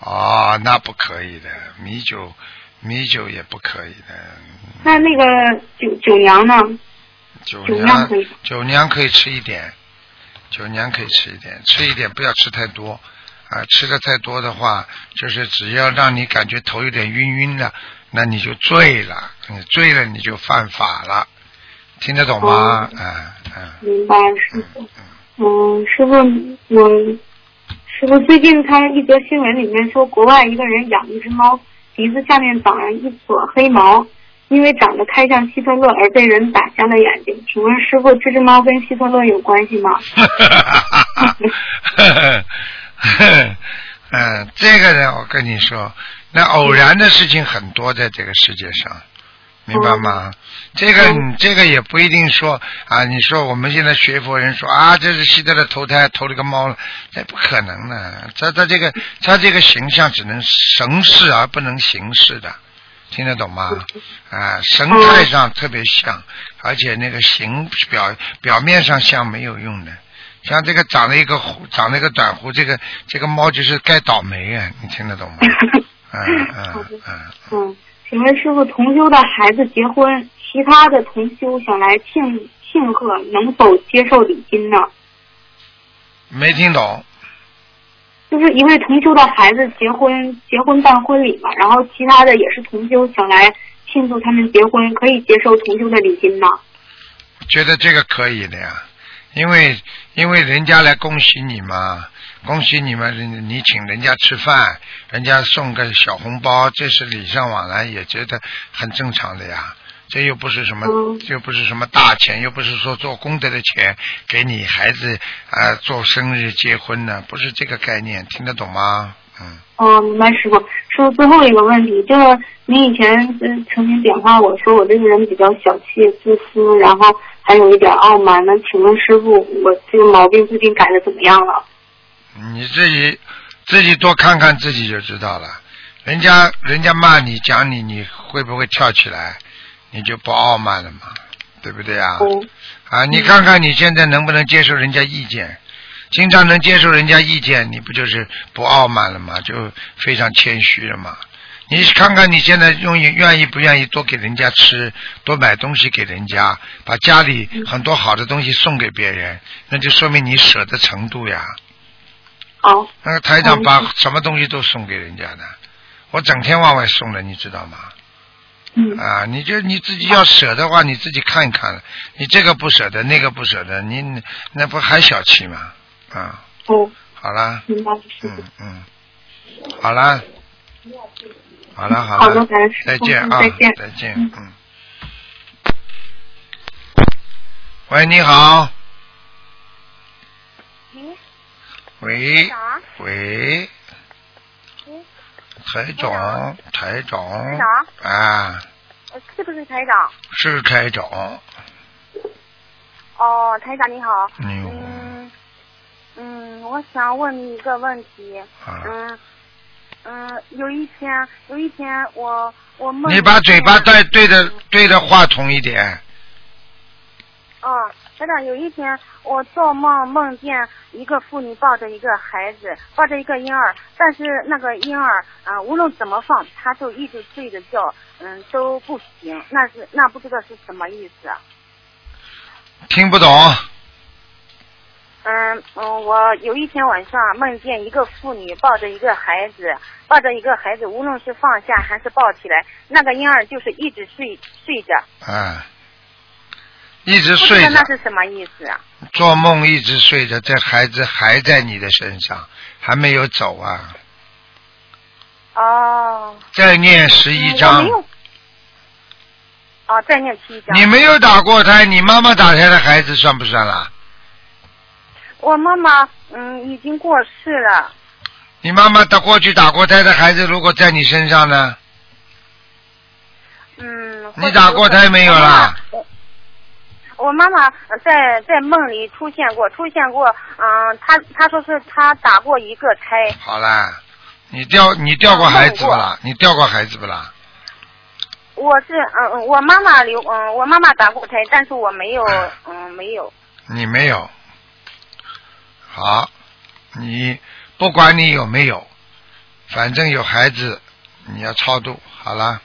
哦，那不可以的，米酒，米酒也不可以的。那那个酒酒娘呢？酒酒酿娘可以，酒娘可以吃一点，酒娘可以吃一点，吃一点不要吃太多啊！吃的太多的话，就是只要让你感觉头有点晕晕的，那你就醉了，你醉了你就犯法了，听得懂吗？啊啊，明白，师傅。嗯，师傅，我师傅最近看一则新闻里面说，国外一个人养一只猫，鼻子下面长了一撮黑毛，因为长得太像希特勒而被人打瞎了眼睛。请问师傅，这只猫跟希特勒有关系吗？嗯，这个呢，我跟你说，那偶然的事情很多，在这个世界上，明白吗？这个这个也不一定说啊，你说我们现在学佛人说啊，这是西德的投胎投了个猫，了，那不可能的。他他这个他这个形象只能神似而不能形式的，听得懂吗？啊，神态上特别像，而且那个形表表面上像没有用的。像这个长了一个胡，长了一个短胡，这个这个猫就是该倒霉啊！你听得懂吗？嗯嗯嗯。嗯，请问师傅，同修的孩子结婚，其他的同修想来庆庆贺，能否接受礼金呢？没听懂。就是一位同修的孩子结婚，结婚办婚礼嘛，然后其他的也是同修想来庆祝他们结婚，可以接受同修的礼金吗？觉得这个可以的呀，因为因为人家来恭喜你嘛，恭喜你们，人你请人家吃饭，人家送个小红包，这是礼尚往来，也觉得很正常的呀。这又不是什么，又不是什么大钱，又不是说做功德的钱，给你孩子啊做生日结婚呢，不是这个概念，听得懂吗？嗯。哦，明白师傅。师傅最后一个问题，就是您以前嗯曾经点化我说我这个人比较小气、自私，然后还有一点傲慢。那请问师傅，我这个毛病最近改的怎么样了？你自己自己多看看自己就知道了。人家人家骂你讲你，你会不会跳起来？你就不傲慢了嘛，对不对啊？啊，你看看你现在能不能接受人家意见？经常能接受人家意见，你不就是不傲慢了吗？就非常谦虚了嘛。你看看你现在愿意愿意不愿意多给人家吃，多买东西给人家，把家里很多好的东西送给别人，那就说明你舍得程度呀。好。那个台长把什么东西都送给人家的，我整天往外送的，你知道吗？啊，你就你自己要舍的话，你自己看一看，你这个不舍得，那个不舍得，你那不还小气吗？啊，哦，好了，明白嗯嗯，好了，好了好了再见啊，再见。再见，嗯。喂，你好。喂。喂。台长，台长。台长啊，呃是不是台长？是台长。哦，台长你好。你好嗯嗯，我想问你一个问题。啊嗯嗯，有一天，有一天我我梦。你把嘴巴对对着对着话筒一点。哦，台长，有一天我做梦梦见一个妇女抱着一个孩子，抱着一个婴儿，但是那个婴儿啊、呃无论怎么放，他就一直睡着觉，嗯，都不醒。那是那不知道是什么意思？啊听不懂。嗯嗯，我有一天晚上梦见一个妇女抱着一个孩子，抱着一个孩子，无论是放下还是抱起来，那个婴儿就是一直睡睡着，啊，一直睡着那，是什么意思啊？做梦一直睡着，这孩子还在你的身上，还没有走啊。哦，再念十一章没。有。哦，再念七章。你没有打过胎，你妈妈打胎的孩子算不算啦？我妈妈嗯已经过世了，你妈妈打过去打过胎的孩子，如果在你身上呢？嗯。你打过胎没有啦？我我妈妈呃在在梦里出现过，出现过，嗯、她她说是她打过一个胎，好啦，你掉你掉过孩子不啦？你掉过孩子不啦？我是嗯嗯，我妈妈留嗯，我妈妈打过胎，但是我没有 嗯没有。你没有。好，你不管你有没有，反正有孩子，你要超度。好啦，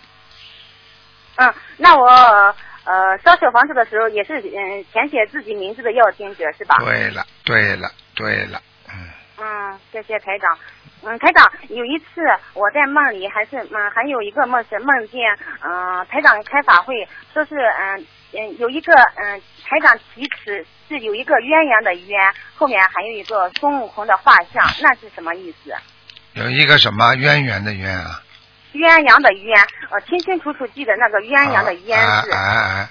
嗯，那我呃烧小房子的时候也是嗯填写自己名字的要经者是吧？对了，对了，对了，嗯，嗯谢谢台长。嗯，台长，有一次我在梦里，还是嗯，还有一个梦是梦见嗯、台长开法会，说是嗯嗯有一个嗯台长题词是有一个鸳鸯的鸳，后面还有一个孙悟空的画像，那是什么意思？有一个什么渊源的渊啊？鸳鸯的鸳，我清清楚楚记得那个鸳鸯的鸳字。哎哎哎，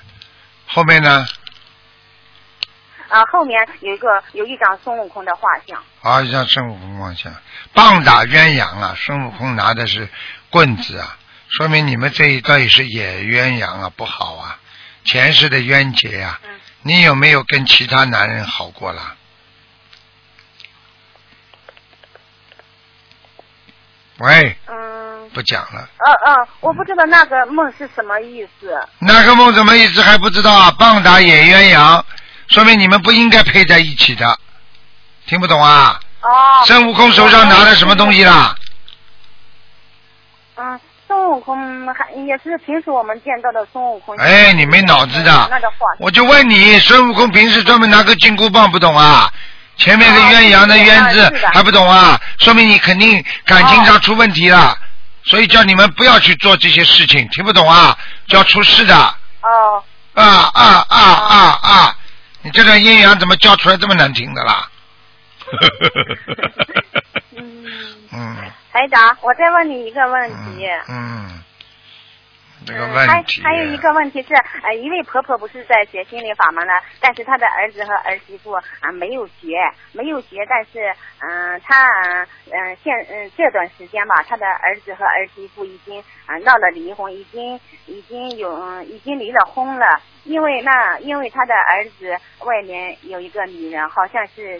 后面呢？啊，后面有一个有一张孙悟空的画像。啊，一张孙悟空画像，棒打鸳鸯啊！孙悟空拿的是棍子啊，说明你们这一代是野鸳鸯啊，不好啊，前世的冤结呀、嗯你有没有跟其他男人好过啦？喂，嗯，不讲了。呃呃，我不知道那个梦是什么意思。那个梦什么意思还不知道啊？棒打野鸳鸯，说明你们不应该配在一起的，听不懂啊？哦。孙悟空手上拿的什么东西啦？嗯，孙悟空还也是平时我们见到的孙悟空。哎，你没脑子的那个话。我就问你，孙悟空平时专门拿个金箍棒，不懂啊？前面个鸳鸯的鸳字还不懂啊？说明你肯定感情上出问题了，所以叫你们不要去做这些事情，听不懂啊？就要出事的。哦。啊啊啊啊啊！你这段阴阳怎么叫出来这么难听的啦？嗯嗯台长，我再问你一个问题。嗯，这个嗯，还问题。还有一个问题是，呃，一位婆婆不是在学心理法门呢，但是她的儿子和儿媳妇啊、没有学，没有学，但是嗯、她嗯、呃现嗯、这段时间吧，她的儿子和儿媳妇已经啊、闹了离婚，已经已经有、嗯已经离了婚了，因为那因为她的儿子外面有一个女人，好像是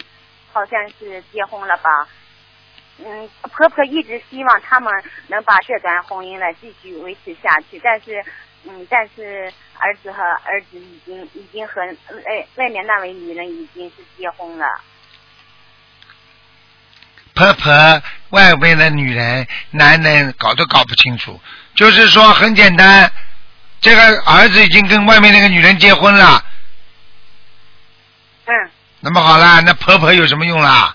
好像是结婚了吧。嗯，婆婆一直希望他们能把这段婚姻呢继续维持下去，但是，嗯，但是儿子和儿子已经已经和外外面那位女人已经是结婚了。婆婆外面的女人、男人搞都搞不清楚，就是说很简单，这个儿子已经跟外面那个女人结婚了，嗯，那么好啦，那婆婆有什么用啦？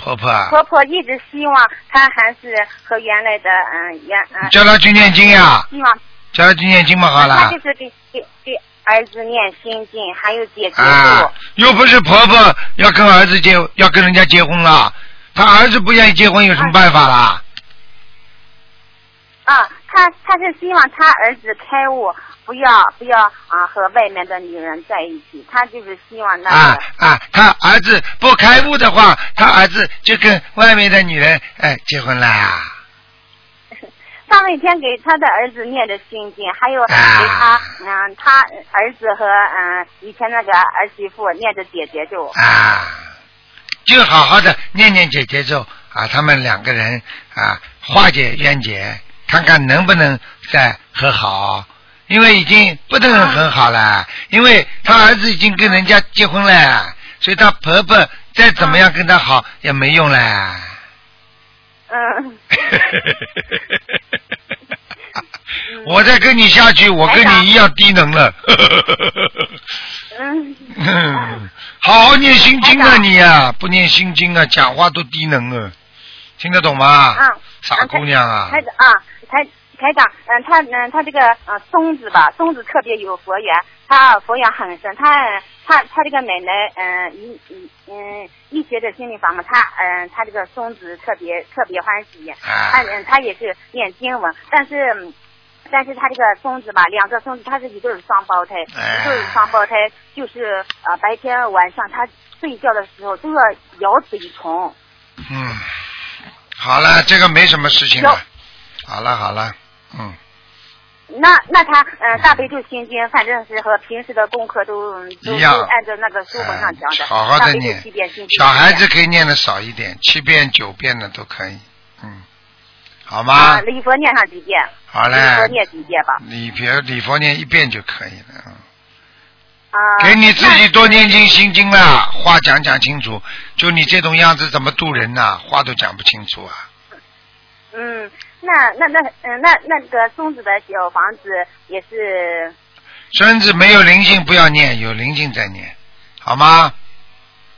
婆婆，婆婆一直希望她还是和原来的嗯原嗯。叫她去念经呀希望叫她去念经嘛，好了。她就，是给给给儿子念心经，还有解结啊。，又不是婆婆要跟儿子结，要跟人家结婚了，她儿子不愿意结婚，有什么办法啦？啊，他他是希望他儿子开悟，不要不要啊和外面的女人在一起，他就是希望那个。啊啊，他儿子不开悟的话，他儿子就跟外面的女人哎结婚啦。他每天给他的儿子念着心经，还有给啊他嗯、他儿子和嗯、以前那个儿媳妇念着姐姐咒。啊，就好好的念念姐姐咒啊，他们两个人啊化解冤结，看看能不能再和好。因为已经不能很好了，因为他儿子已经跟人家结婚了，所以他婆婆再怎么样跟他好也没用了。嗯。我再跟你下去，我跟你一样低能了。好好念心经啊你呀、不念心经啊，讲话都低能啊，听得懂吗？啊。傻姑娘啊，啊，台台长，嗯，他嗯他这个呃松子吧，松子特别有佛缘，他佛缘很深，他他他这个奶奶嗯一一嗯一学的心理法嘛，他嗯他这个松子特别特别欢喜，啊他嗯他也是念经文，但是。嗯但是他这个孙子吧，两个孙子，他是一对儿双胞胎，哎一对双胞胎，就是呃白天晚上他睡觉的时候都要咬嘴唇，嗯，好了，这个没什么事情了，好了好了，嗯，那那他呃大悲咒心经，反正是和平时的功课都都一样都按照那个书本上讲的。好好的念小孩子可以念的少一点，七遍九遍的都可以，嗯，好吗啊，？礼佛念上几遍？好嘞礼佛念几遍吧？礼佛礼佛念一遍就可以了，嗯。啊。给你自己多念经心经啦，话讲讲清楚。就你这种样子，怎么度人呐、话都讲不清楚啊！嗯，那那那嗯那那个孙子的小房子也是孙子没有灵性不要念，有灵性再念，好吗？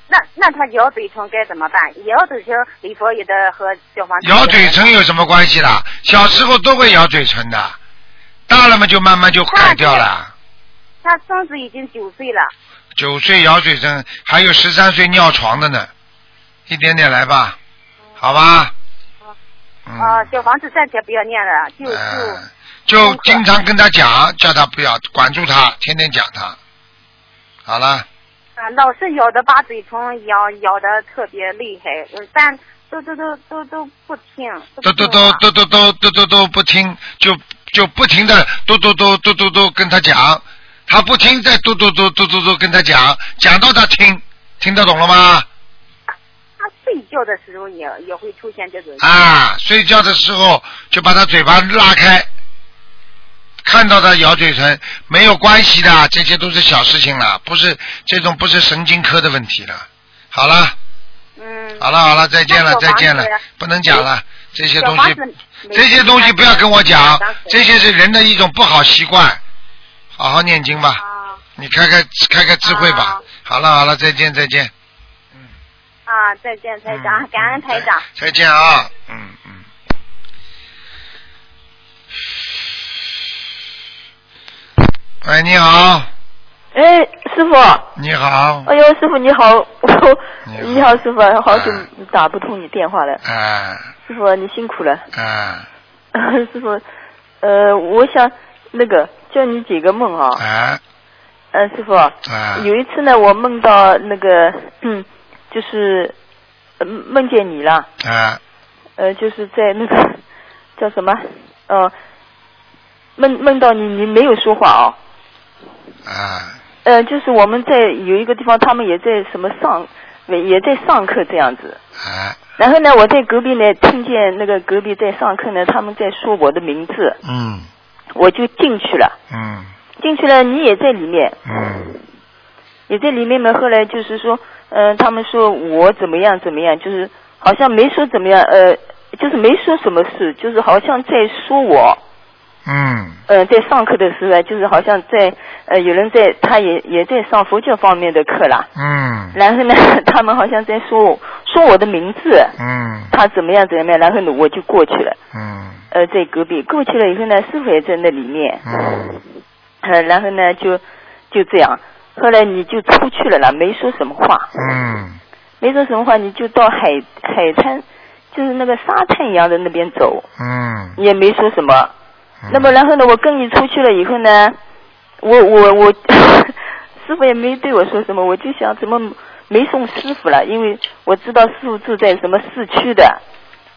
那那他咬嘴唇该怎么办？咬嘴唇礼佛也得和小房子咬嘴唇有什么关系啦？小时候都会咬嘴唇的，大了嘛就慢慢就改掉了。他孙子已经九岁了，九岁咬嘴唇，还有十三岁尿床的呢，一点点来吧，好吧？嗯啊，小房子暂且不要念了，就就就经常跟他讲，叫他不要管住他，天天讲他。好了，啊，老是咬的把嘴唇咬咬的特别厉害，嗯但都都都都都不听，都都都都都都都都都不听，就就不停的嘟嘟嘟嘟嘟嘟跟他讲，他不听再嘟嘟嘟嘟嘟嘟跟他讲，讲到他听，听得懂了吗？他睡觉的时候也也会出现这种。啊，睡觉的时候就把他嘴巴拉开，看到他咬嘴唇，没有关系的，这些都是小事情了，不是这种不是神经科的问题了。好了，嗯。好了好了，再见了再见了，不能讲了，这些东西这些东西不要跟我讲，这些是人的一种不好习惯，好好念经吧，啊你开开开开智慧吧啊。好了好了，再见再见。啊，再见台长，感恩台长。再见啊，嗯嗯。喂，你好，哎，师傅，你好，哎呦，师傅你好，你好。你好，师傅，好久打不通你电话了，哎。师傅你辛苦了，哎。师傅，呃，我想那个叫你解个梦啊，哎。呃，师傅，哎，有一次呢，我梦到那个，嗯，就是呃梦见你了，啊呃，就是在那个叫什么，呃，梦梦到你，你没有说话哦。啊呃，就是我们在有一个地方，他们也在什么上，也在上课这样子。啊，然后呢，我在隔壁呢，听见那个隔壁在上课呢，他们在说我的名字，嗯我就进去了。嗯进去了，你也在里面，嗯也在里面嘛。后来就是说，嗯、他们说我怎么样怎么样，就是好像没说怎么样，呃，就是没说什么事，就是好像在说我。嗯呃，在上课的时候，就是好像在呃，有人在，他也也在上佛教方面的课啦。嗯然后呢，他们好像在说我说我的名字，嗯他怎么样怎么样，然后呢，我就过去了。嗯呃，在隔壁过去了以后呢，师傅也在那里面，嗯呃，然后呢，就就这样。后来你就出去了啦，没说什么话，嗯。没说什么话，你就到海海滩，就是那个沙滩一样的那边走，嗯。也没说什么。嗯，那么然后呢，我跟你出去了以后呢，我我我，师傅也没对我说什么，我就想怎么没送师傅了，因为我知道师傅住在什么市区的，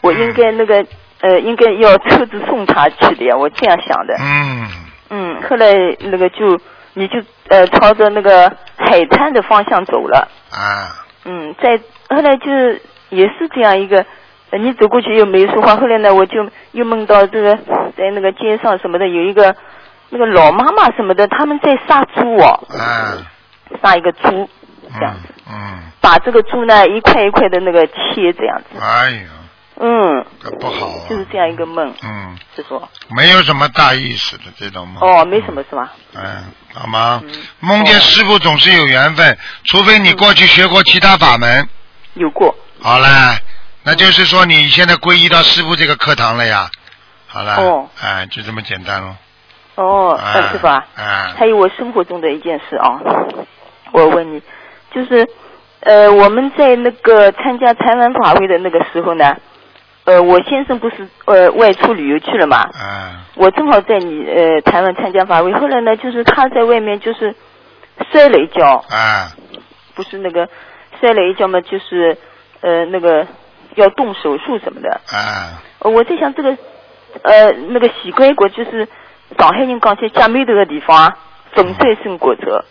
我应该那个呃应该要车子送他去的呀，我这样想的。嗯。嗯，后来那个就你就呃朝着那个海滩的方向走了，啊。嗯，在后来就也是这样一个，呃你走过去又没说话，后来呢我就又梦到这个在那个街上什么的有一个那个老妈妈什么的，他们在杀猪哦，啊。杀一个猪，这样嗯子，嗯，把这个猪呢一块一块的那个切这样子，哎呀，嗯，不好啊，就是这样一个梦，嗯，师傅，没有什么大意思的这种梦。哦，没什么是吧？嗯，好吗？嗯梦见师傅总是有缘分，除非你过去学过其他法门。有过，好了，那就是说你现在皈依到师傅这个课堂了呀。好了，哦哎，就这么简单喽。哦，啊呃，师傅啊，啊，还有我生活中的一件事啊，我问你，就是呃，我们在那个参加台湾法会的那个时候呢，呃，我先生不是呃外出旅游去了嘛，嗯，我正好在你呃台湾参加法会，后来呢，就是他在外面就是摔了一跤，啊，不是那个摔了一跤嘛，就是呃那个要动手术什么的，啊，呃我在想这个呃那个洗龟国就是上海人讲起家眉头个地方啊，粉碎性骨折。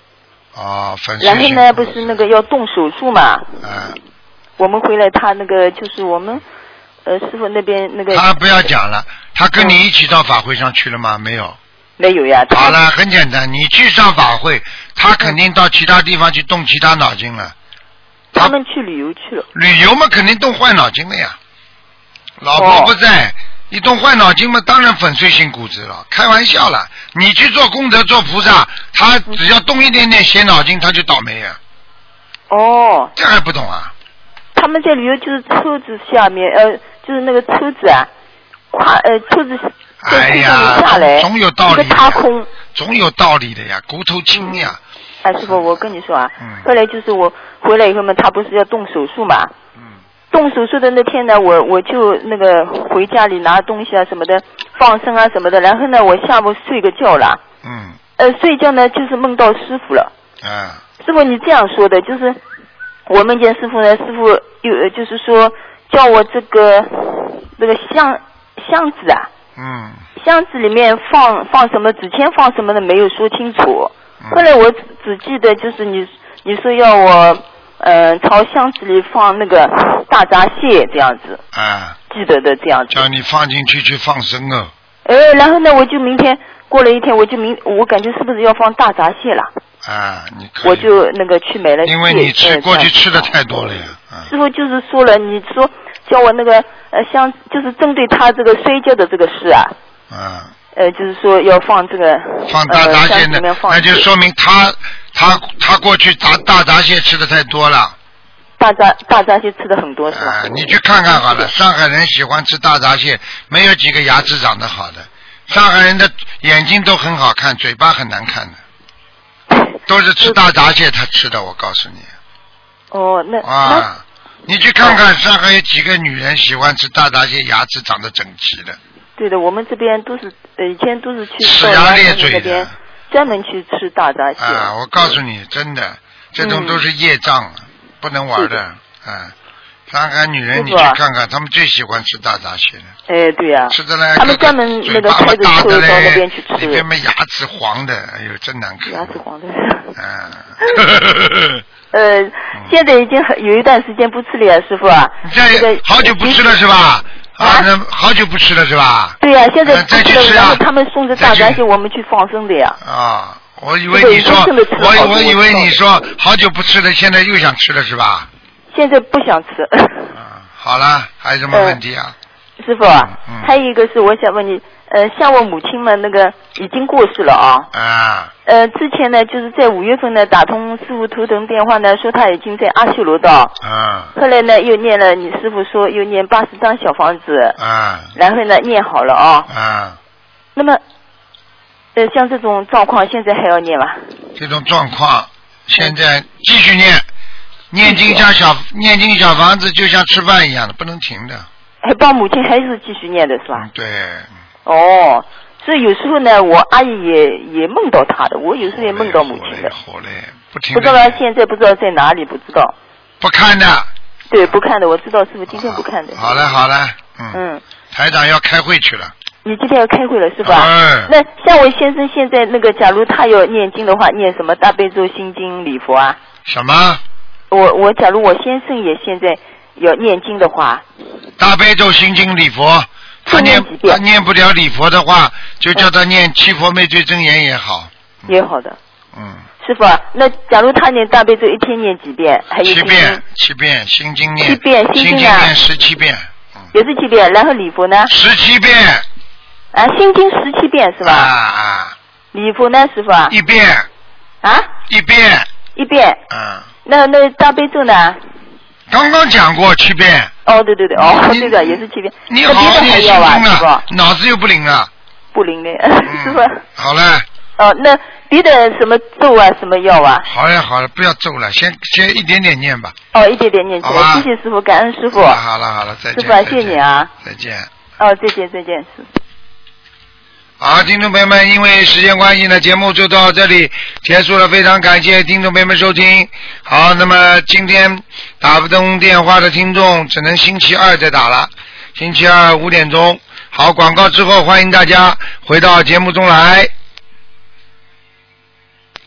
哦，粉碎然后呢，不是那个要动手术嘛？嗯，我们回来，他那个就是我们呃师傅那边那个他不要讲了，他跟你一起到法会上去了吗？没有。没有呀。好了，很简单，你去上法会，他肯定到其他地方去动其他脑筋了。他们去旅游去了。旅游嘛，肯定动坏脑筋了呀。老婆不在，你动坏脑筋嘛，当然粉碎性骨折了。开玩笑了，你去做功德做菩萨，他只要动一点点邪脑筋，他就倒霉呀。哦。这还不懂啊？他们在旅游就是车子下面呃，就是那个车子啊，跨呃车子下来，，总有道理踏空。总有道理的呀，骨头轻呀。哎，师傅，我跟你说啊，嗯后来就是我回来以后嘛，他不是要动手术嘛？嗯动手术的那天呢，我我就那个回家里拿东西啊什么的，放生啊什么的，然后呢，我下午睡个觉了，嗯呃，睡觉呢就是梦到师傅了。啊师傅，你这样说的，就是我梦见师傅呢，师傅又呃就是说叫我这个那个箱箱子啊，嗯箱子里面放放什么，纸钱放什么的没有说清楚。嗯后来我只只记得就是你你说要我呃朝箱子里放那个大闸蟹这样子，啊，记得的这样子。叫你放进去去放生哦。哎，然后呢，我就明天过了一天，我就明我感觉是不是要放大闸蟹了？啊，你可以我就那个去买了。因为你吃呃过去吃的太多了呀。师傅就是说了，你说叫我那个呃像就是针对他这个摔跤的这个事啊，嗯，呃就是说要放这个放大闸蟹呢子里面，放那就说明他他他过去大大闸蟹吃的太多了。大闸大闸蟹吃的很多是吧？啊，你去看看好了，上海人喜欢吃大闸蟹，没有几个牙齿长得好的。上海人的眼睛都很好看，嘴巴很难看的，都是吃大闸蟹他吃的，我告诉你。哦，那啊，你去看看上海有几个女人喜欢吃大闸蟹，牙齿长得整齐的。对的，我们这边都是呃以前都是去齿牙咧嘴的专门去吃大闸蟹。啊，我告诉你，真的，这种都是业障，不能玩的。啊，上海女人你去看看，她们最喜欢吃大闸蟹了。哎，对呀、吃的嘞，他们专门那个开的车到那边去，吃里边嘛牙齿黄的，哎呦，真难看。牙齿黄的。啊，呃，现在已经很有一段时间不吃了呀，师傅啊。这个好久不吃了是吧？啊，那好久不吃了是吧？对呀、现在呃不吃了，再去吃啊然后他们送着大闸蟹，我们去放生的呀。啊，我以为你说，我我以为你说好久不吃了，现在又想吃了是吧？现在不想吃。好了，还有什么问题啊？师傅啊，嗯还有一个是我想问你，呃，像我母亲们那个已经过世了啊，啊，呃，之前呢就是在五月份呢打通师傅头疼电话呢，说他已经在阿修罗道，啊。后来呢又念了，你师傅说又念八十张小房子，啊。然后呢念好了啊，啊！那么，呃，像这种状况现在还要念吗？这种状况，现在继续念，念经像小念经小房子，就像吃饭一样的，不能停的。还帮母亲还是继续念的是吧？对，哦，所以有时候呢，我阿姨也也梦到她的，我有时候也梦到母亲的，好嘞，不停不知的道现在不知道在哪里，不知道。不看的。对，不看的，我知道师傅今天不看的。好了好了，嗯，嗯，台长要开会去了。你今天要开会了是吧？嗯那像我先生现在那个，假如他要念经的话，念什么大悲咒、心经、礼佛啊？什么？我我假如我先生也现在要念经的话，大悲咒、心经、礼佛，他念他念不了礼佛的话，就叫他念七佛灭罪真言也好。也好的。嗯。师傅啊，那假如他念大悲咒一天念几遍？还有七遍，七遍，心经念。七遍心经念十七遍。也是七遍，然后礼佛呢？十七遍。啊，心经十七遍是吧？啊啊。礼佛呢，师傅啊？一遍。啊？一遍。一遍。嗯。那那大悲咒呢？刚刚讲过七遍。哦，对对对，哦，对的，也是七遍。你好好别的还念心要啊，经了，脑子又不灵了。不灵的，嗯师傅。好嘞，哦，那别的什么咒啊，什么药啊？好了，好了，不要咒了，先先一点点念吧。哦，一点点念起来谢谢师傅，感恩师傅。好了，好了，再见。师傅谢谢你啊。再见。哦，再见再见，师傅。好，听众朋友们，因为时间关系呢，节目就到这里结束了。非常感谢听众朋友们收听。好，那么今天打不通电话的听众，只能星期二再打了。星期二五点钟。好，广告之后，欢迎大家回到节目中来。